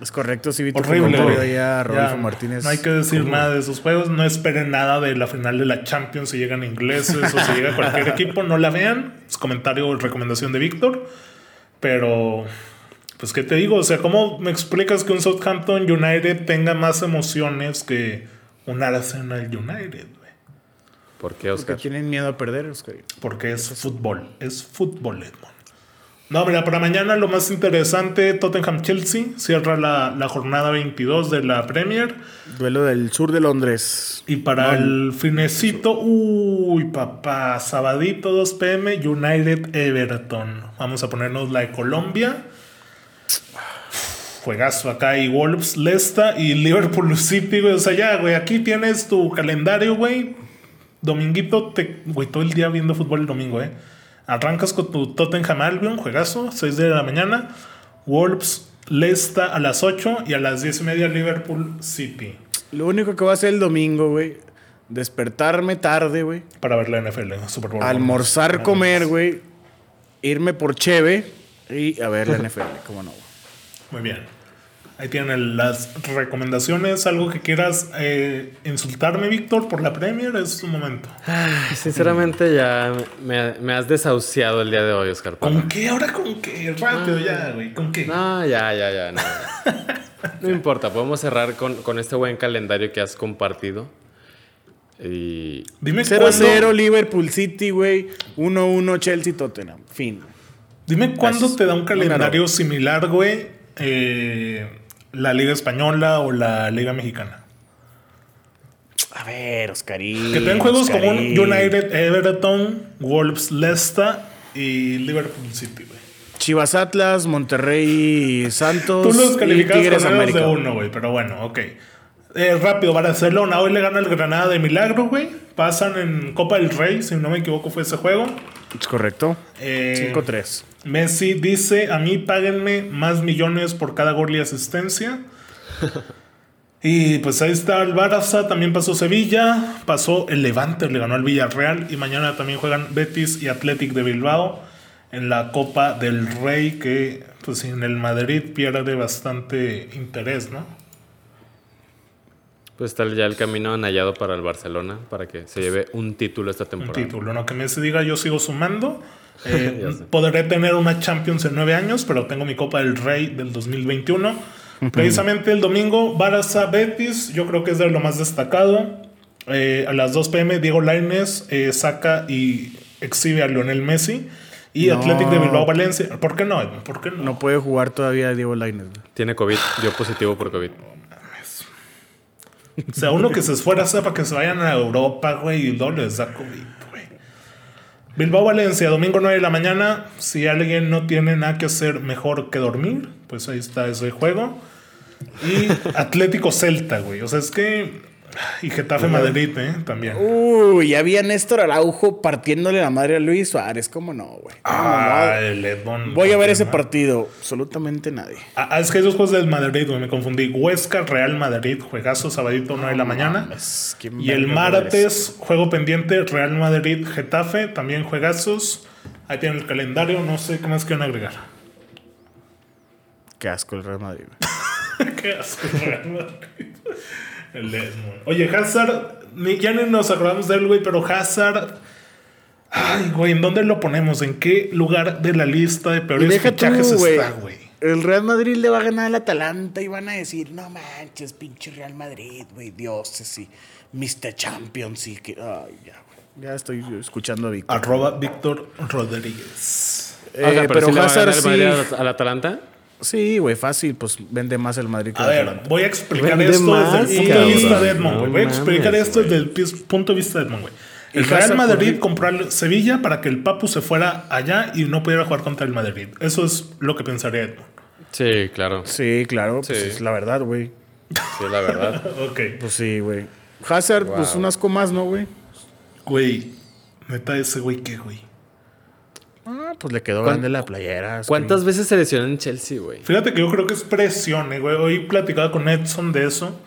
Es correcto, sí, vi tu Horrible, comentario güey. ahí a Rodolfo Ya, Martínez. No hay que decir ¿Cómo? nada de esos juegos. No esperen nada de la final de la Champions si llegan ingleses o si llega cualquier equipo. No la vean. Es comentario o recomendación de Víctor. Pero, pues, ¿qué te digo? O sea, ¿cómo me explicas que un Southampton United tenga más emociones que un Arsenal United, güey? ¿Por qué, Porque Oscar? tienen miedo a perder, Oscar. Porque es fútbol. Es fútbol, Edmond. No, mira, para mañana lo más interesante, Tottenham-Chelsea cierra la, la jornada 22 de la Premier. Duelo del sur de Londres. Y para el finecito, uy, papá, sabadito 2 pm, United Everton. Vamos a ponernos la de Colombia. Juegazo acá y Wolves, Leicester y Liverpool City, güey. O sea, ya, güey, aquí tienes tu calendario, güey. Dominguito, te, güey, todo el día viendo fútbol el domingo, eh. Arrancas con tu Tottenham Albion, juegazo, 6 de la mañana. Wolves, Leicester a las 8 y a las 10 y media Liverpool City. Lo único que voy a hacer el domingo, güey. Despertarme tarde, güey. Para ver la NFL, Super Bowl. Almorzar, comer, güey. Irme por cheve y a ver la NFL, cómo no. Muy bien. Ahí tienen las recomendaciones. Algo que quieras eh, insultarme, Víctor, por la Premier, es su momento. Ay, Sinceramente, ya me, me has desahuciado el día de hoy, Oscar. Parra. ¿Con qué? ¿Ahora con qué? Rápido ya, güey. ¿Con qué? No, ya, ya, ya. No, no importa, podemos cerrar con, con este buen calendario que has compartido. Y Dime 0-0 cuándo, Liverpool City, güey. 1-1 Chelsea Tottenham. Fin. dime cuándo Gracias. te da un calendario similar, güey, eh, la Liga Española o la Liga Mexicana. A ver, Oscarín. Que te den juegos como. United, Everton, Wolves, Leicester y Liverpool City, güey. Chivas Atlas, Monterrey Santos. Tú los calificas Tigres con menos de uno, güey, pero bueno, ok. Eh, rápido, Barcelona. Hoy le gana el Granada de milagro, güey. Pasan en Copa del Rey, si no me equivoco, fue ese juego. Es correcto. Eh, 5-3. Messi dice: A mí páguenme más millones por cada gol y asistencia. y pues ahí está el Barça. También pasó Sevilla. Pasó el Levante, le ganó al Villarreal. Y mañana también juegan Betis y Athletic de Bilbao en la Copa del Rey. Que pues en el Madrid pierde bastante interés, ¿no? pues está ya el camino anallado para el Barcelona para que se lleve un título esta un temporada. título. No que Messi diga yo sigo sumando. Eh, podré tener una Champions en nueve años, pero tengo mi Copa del Rey del 2021. Precisamente el domingo, Barça Betis, yo creo que es de lo más destacado. Eh, a las 2 pm, Diego Lainez eh, saca y exhibe a Lionel Messi. Y No. Athletic de Bilbao Valencia. ¿Por qué no, Edmond? ¿Por qué no? No puede jugar todavía Diego Lainez. Tiene COVID, dio positivo por COVID. O sea, uno que se esfuerza para que se vayan a Europa, güey, y no les da COVID. Bilbao Valencia, domingo 9 de la mañana. Si alguien no tiene nada que hacer mejor que dormir, pues ahí está ese juego. Y Atlético Celta, güey. O sea, es que. Y Getafe Madrid, ¿eh? También. Uy, había Néstor Araujo partiéndole la madre a Luis Suárez. ¿Cómo no, güey? ¿Cómo Ah, no? el Edmond. Voy a ver ese partido. Absolutamente nadie. Ah, es que esos juegos del Madrid, güey, me confundí. Huesca, Real Madrid, juegazo, sabadito 9 de la mañana. mames, ¿quién Y el martes, juego pendiente, Real Madrid, Getafe, también juegazos. Ahí tienen el calendario, no sé qué más quieren agregar. Qué asco el Real Madrid. güey. qué asco, Real Madrid. El. Oye, Hazard, ni- ya ni nos acordamos de él, güey, pero Hazard. Ay, güey, ¿en dónde lo ponemos? ¿En qué lugar de la lista de Y peores fichajes güey. está, güey? El Real Madrid le va a ganar al Atalanta y van a decir, no manches, pinche Real Madrid, güey, dioses sí. Mr. Champions y que... Ay, ya, güey. Ya estoy escuchando a Víctor. Arroba Víctor Rodríguez. Eh, O sea, pero sí le va a Hazard ganar el Madrid sí... al- al Atalanta. Sí, güey, fácil. Pues vende más el Madrid que A el ver, Atalanta. voy a explicar Vende esto más, desde el punto cabrón. de vista de Edmond, güey. No Voy a explicar mames, esto desde el punto de vista de Edmond, güey. El Real Madrid compró al Sevilla para que el Papu se fuera allá y no pudiera jugar contra el Madrid. Eso es lo que pensaría Edmond. Sí, claro. Sí, claro, pues Sí. es la verdad, güey. Sí, la verdad. Ok. Pues sí, güey. Hazard, pues Wow. unas comas, ¿no, güey? Güey, neta, ese güey, ¿qué, güey? Ah, pues le quedó ¿Cuán- grande la playera. ¿Cuántas veces se lesionó en Chelsea, güey? Fíjate que yo creo que es presión, eh, güey. Hoy platicaba con Edson de eso.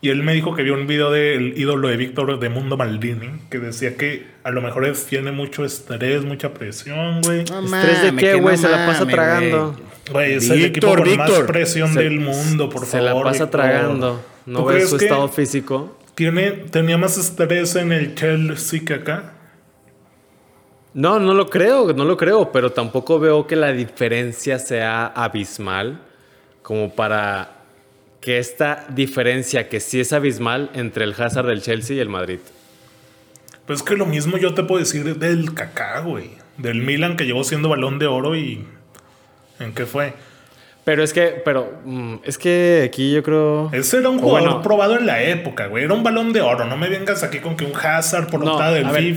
Y él me dijo que vio un video del ídolo de Víctor de Mundo Maldini. Que decía que a lo mejor es- tiene mucho estrés, mucha presión, güey. No ¿Estrés de qué, güey? no Se la pasa tragando. güey. Es el equipo Víctor, más Víctor. presión Se- del mundo, por Se favor. la pasa Víctor. tragando. No ¿Tú ves crees su estado físico. Tiene, tenía más estrés en el Chelsea que acá. No, no lo creo, no lo creo, pero tampoco veo que la diferencia sea abismal como para que esta diferencia que sí es abismal entre el Hazard del Chelsea y el Madrid. Pues que lo mismo yo te puedo decir del Kaká, güey. Del Milan que llegó siendo balón de oro y. ¿En qué fue? Pero es que, pero mm, es que aquí yo creo. Ese era un jugador bueno. probado en la época, güey. Era un balón de oro. No me vengas aquí con que un Hazard por No, nota del a ver.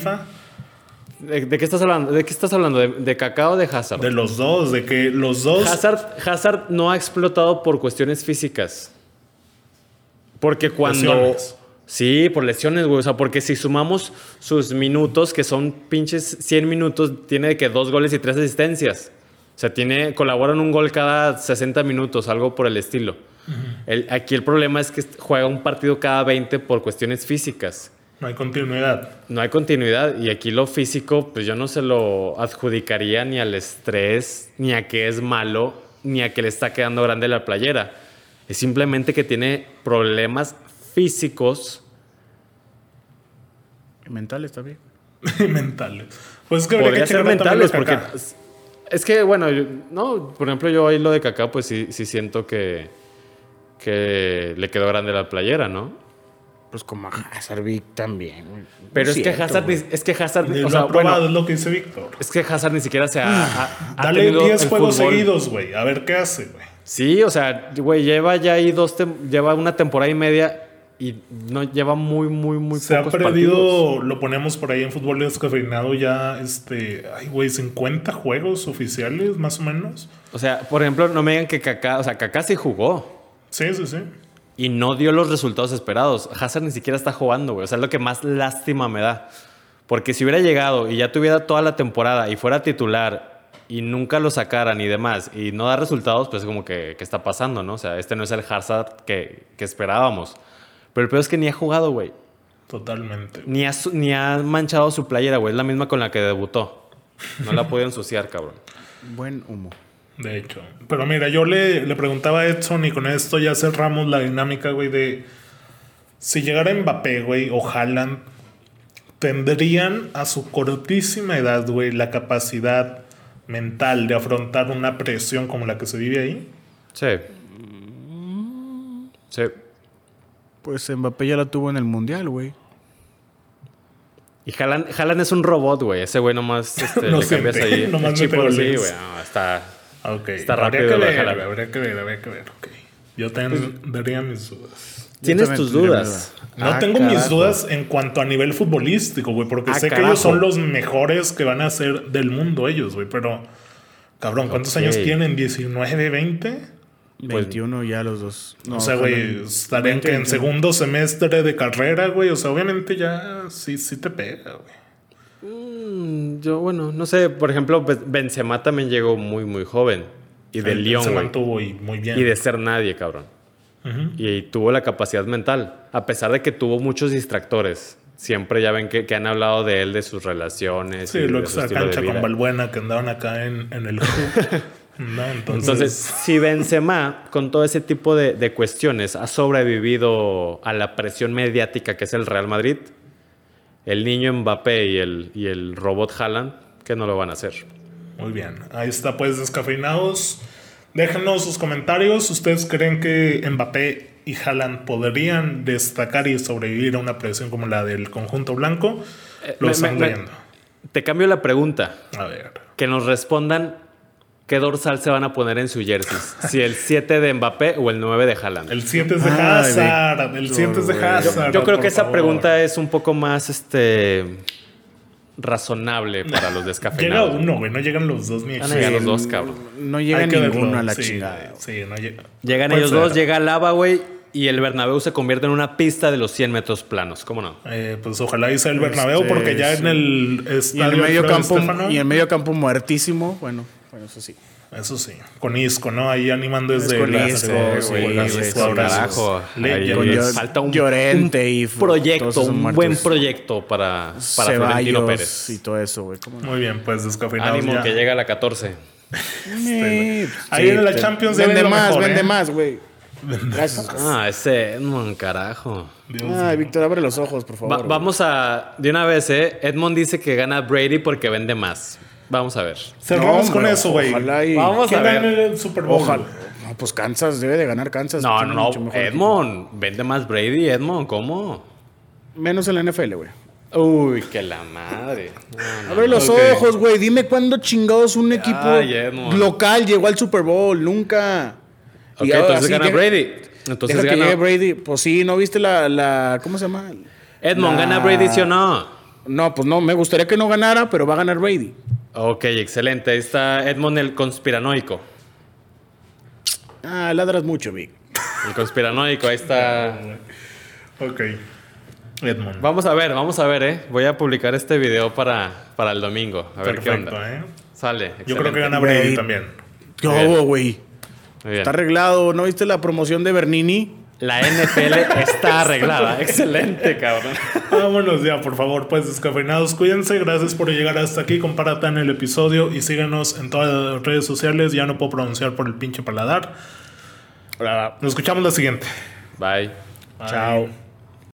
¿De, de qué estás hablando? ¿De qué estás hablando? ¿De, de Kaká o de Hazard? De los dos, de que los dos. Hazard, Hazard no ha explotado por cuestiones físicas. Porque cuando. Lesiones. Sí, por lesiones, güey. O sea, porque si sumamos sus minutos, que son pinches 100 minutos, tiene de que dos goles y tres asistencias. O sea, tiene, colabora en un gol cada 60 minutos, algo por el estilo. El- aquí el problema es que juega un partido cada 20 por cuestiones físicas. No hay continuidad. No hay continuidad y aquí lo físico, pues yo no se lo adjudicaría ni al estrés, ni a que es malo, ni a que le está quedando grande la playera. Es simplemente que tiene problemas físicos. Mentales también. mentales. Pues es que habría Podría que ser mentales, porque es que, bueno, yo- no, por ejemplo, yo ahí lo de Kaká, pues sí, sí siento que, que le quedó grande la playera, ¿no? Pues como a Hazard Vic también. güey. Pero es, que Hazard, es que Hazard, Ni o sea, probado, bueno, es lo que dice Víctor. es que Hazard ni siquiera se ha, ha- ha Dale tenido 10 el juegos fútbol. seguidos, güey. A ver qué hace, güey. Sí, o sea, güey, lleva ya ahí dos, lleva una temporada y media y no lleva muy, muy, muy Se ha perdido, partidos. lo ponemos por ahí en fútbol descafeinado ya, este, ay, güey, 50 juegos oficiales, más o menos. O sea, por ejemplo, no me digan que Kaká, o sea, Kaká sí jugó Sí, sí, sí. Y no dio los resultados esperados. Hazard ni siquiera está jugando, güey. O sea, es lo que más lástima me da. Porque si hubiera llegado y ya tuviera toda la temporada y fuera titular y nunca lo sacaran y demás y no da resultados, pues como que, ¿qué está pasando, no? O sea, este no es el Hazard que, que esperábamos. Pero el peor es que ni ha jugado, güey. Totalmente. Ni ha, su- ni ha manchado su playera, güey. Es la misma con la que debutó. No la puede ensuciar, cabrón. Buen humo. De hecho. Pero mira, yo le, le preguntaba a Edson y con esto ya cerramos la dinámica, güey, de si llegara Mbappé, güey, o Haaland, tendrían a su cortísima edad, güey, la capacidad mental de afrontar una presión como la que se vive ahí. Sí. Sí. Pues Mbappé ya la tuvo en el Mundial, güey. Y Haaland, Haaland es un robot, güey. Ese güey nomás este, No le cambias siente, ahí. nomás el chip por sí, güey. No, está... Ok. Está habría rápido que de ver, Haaland. habría que ver, habría que ver. Ok. Yo tendría mis dudas. Tienes también tus dudas. No Ah, tengo mis carajo. dudas en cuanto a nivel futbolístico, güey, porque Ah, sé que carajo. ellos son los mejores que van a ser del mundo, ellos, güey, pero. Cabrón, ¿cuántos Ok. años tienen? ¿19, 20? 21 ya los dos. No, o sea, güey, estarían 20, que en 21. segundo semestre de carrera, güey. O sea, obviamente ya sí, sí te pega, güey. Mm, Yo, bueno, no sé. Por ejemplo, Be- Benzema también llegó muy, muy joven. Y de Lyon, se güey. mantuvo y muy bien. Y de ser nadie, cabrón. Y tuvo la capacidad mental. A pesar de que tuvo muchos distractores. Siempre ya ven que, que han hablado de él, de sus relaciones. Sí, y lo de que su de cancha con. Balbuena que andaban acá en, en el no, entonces, Entonces, si Benzema, con todo ese tipo de, de cuestiones, ha sobrevivido a la presión mediática que es el Real Madrid, el niño Mbappé y el, y el robot Haaland, que no lo van a hacer. Muy bien. Ahí está, pues, descafeinados. Déjenos sus comentarios. ¿Ustedes creen que Mbappé y Haaland podrían destacar y sobrevivir a una presión como la del conjunto blanco? Lo me- están me-. Te cambio la pregunta. A ver. Que nos respondan qué dorsal se van a poner en su jersey. si el 7 de Mbappé o el 9 de Haaland. El 7 es de Ay, Hazard. El 7 es de Hazard. Yo creo que esa favor. pregunta es un poco más este razonable para los Llega descafeinados. uno, güey. No llegan los dos ni Van a llegar los dos, no- cabrón. No llega que ninguno verlo. a la Sí, chingada. Sí, no llega. Llegan Puede ellos ser. dos, llega Lava, güey, y el Bernabéu se convierte en una pista de los 100 metros planos. ¿Cómo no? Eh, pues ojalá y sea el Bernabéu, Este, porque ya sí. en el Y en estadio el medio campo, y en medio campo muertísimo. Bueno, bueno, eso sí. Eso sí, con Isco, ¿no? Ahí animando Es desde con las- Isco, sí, sí, falta un, Llorente un y proyecto, un muertos. buen proyecto para, para Florentino Pérez. y todo eso, güey. ¿cómo no? Muy bien, pues descafeinados Ánimo ya. que llega a la 14. Eh, Ahí en la te- Champions Vende lo más, mejor, vende ¿eh? más, güey. Gracias. Ah, ese Edmond, carajo. Dios Ay. Víctor, abre los ojos, por favor. vamos a, de una vez, ¿eh? Edmond dice que gana Brady porque vende más. Vamos a ver. Cerramos No, con hombre, eso, güey. Ojalá y... Vamos ¿Quién a ver. el Super Bowl? Ojalá. No, pues Kansas debe de ganar Kansas. No, no, no. Edmond, vende más Brady, Edmond, ¿cómo? Menos en la NFL, güey. Uy, que la madre. No, no, Abre los ojos, güey. Dime cuándo chingados un equipo Ay, Edmond. local llegó al Super Bowl. Nunca. Ok, Y ahora entonces gana Brady. Entonces deja gana. Brady. Pues sí, ¿no viste la, la ¿cómo se llama? Edmond, La- ¿gana Brady sí o no? No, pues no, me gustaría que no ganara, pero va a ganar Brady. Ok, excelente. Ahí está Edmond el conspiranoico. Ah, ladras mucho, Vic. El conspiranoico, ahí está. Ok. Edmond. Vamos a ver, vamos a ver, ¿eh? Voy a publicar este video para, para el domingo. A ver qué Perfecto, onda. ¿eh? Sale. Yo creo que gana Brady también. ¿Qué güey? Está arreglado. ¿No viste la promoción de Bernini? La NFL está arreglada. Excelente, cabrón. Vámonos ya, por favor, pues descafeinados. Cuídense, gracias por llegar hasta aquí. Compartan el episodio y síganos en todas las redes sociales. Ya no puedo pronunciar por el pinche paladar. Nos escuchamos la siguiente. Bye. Chao.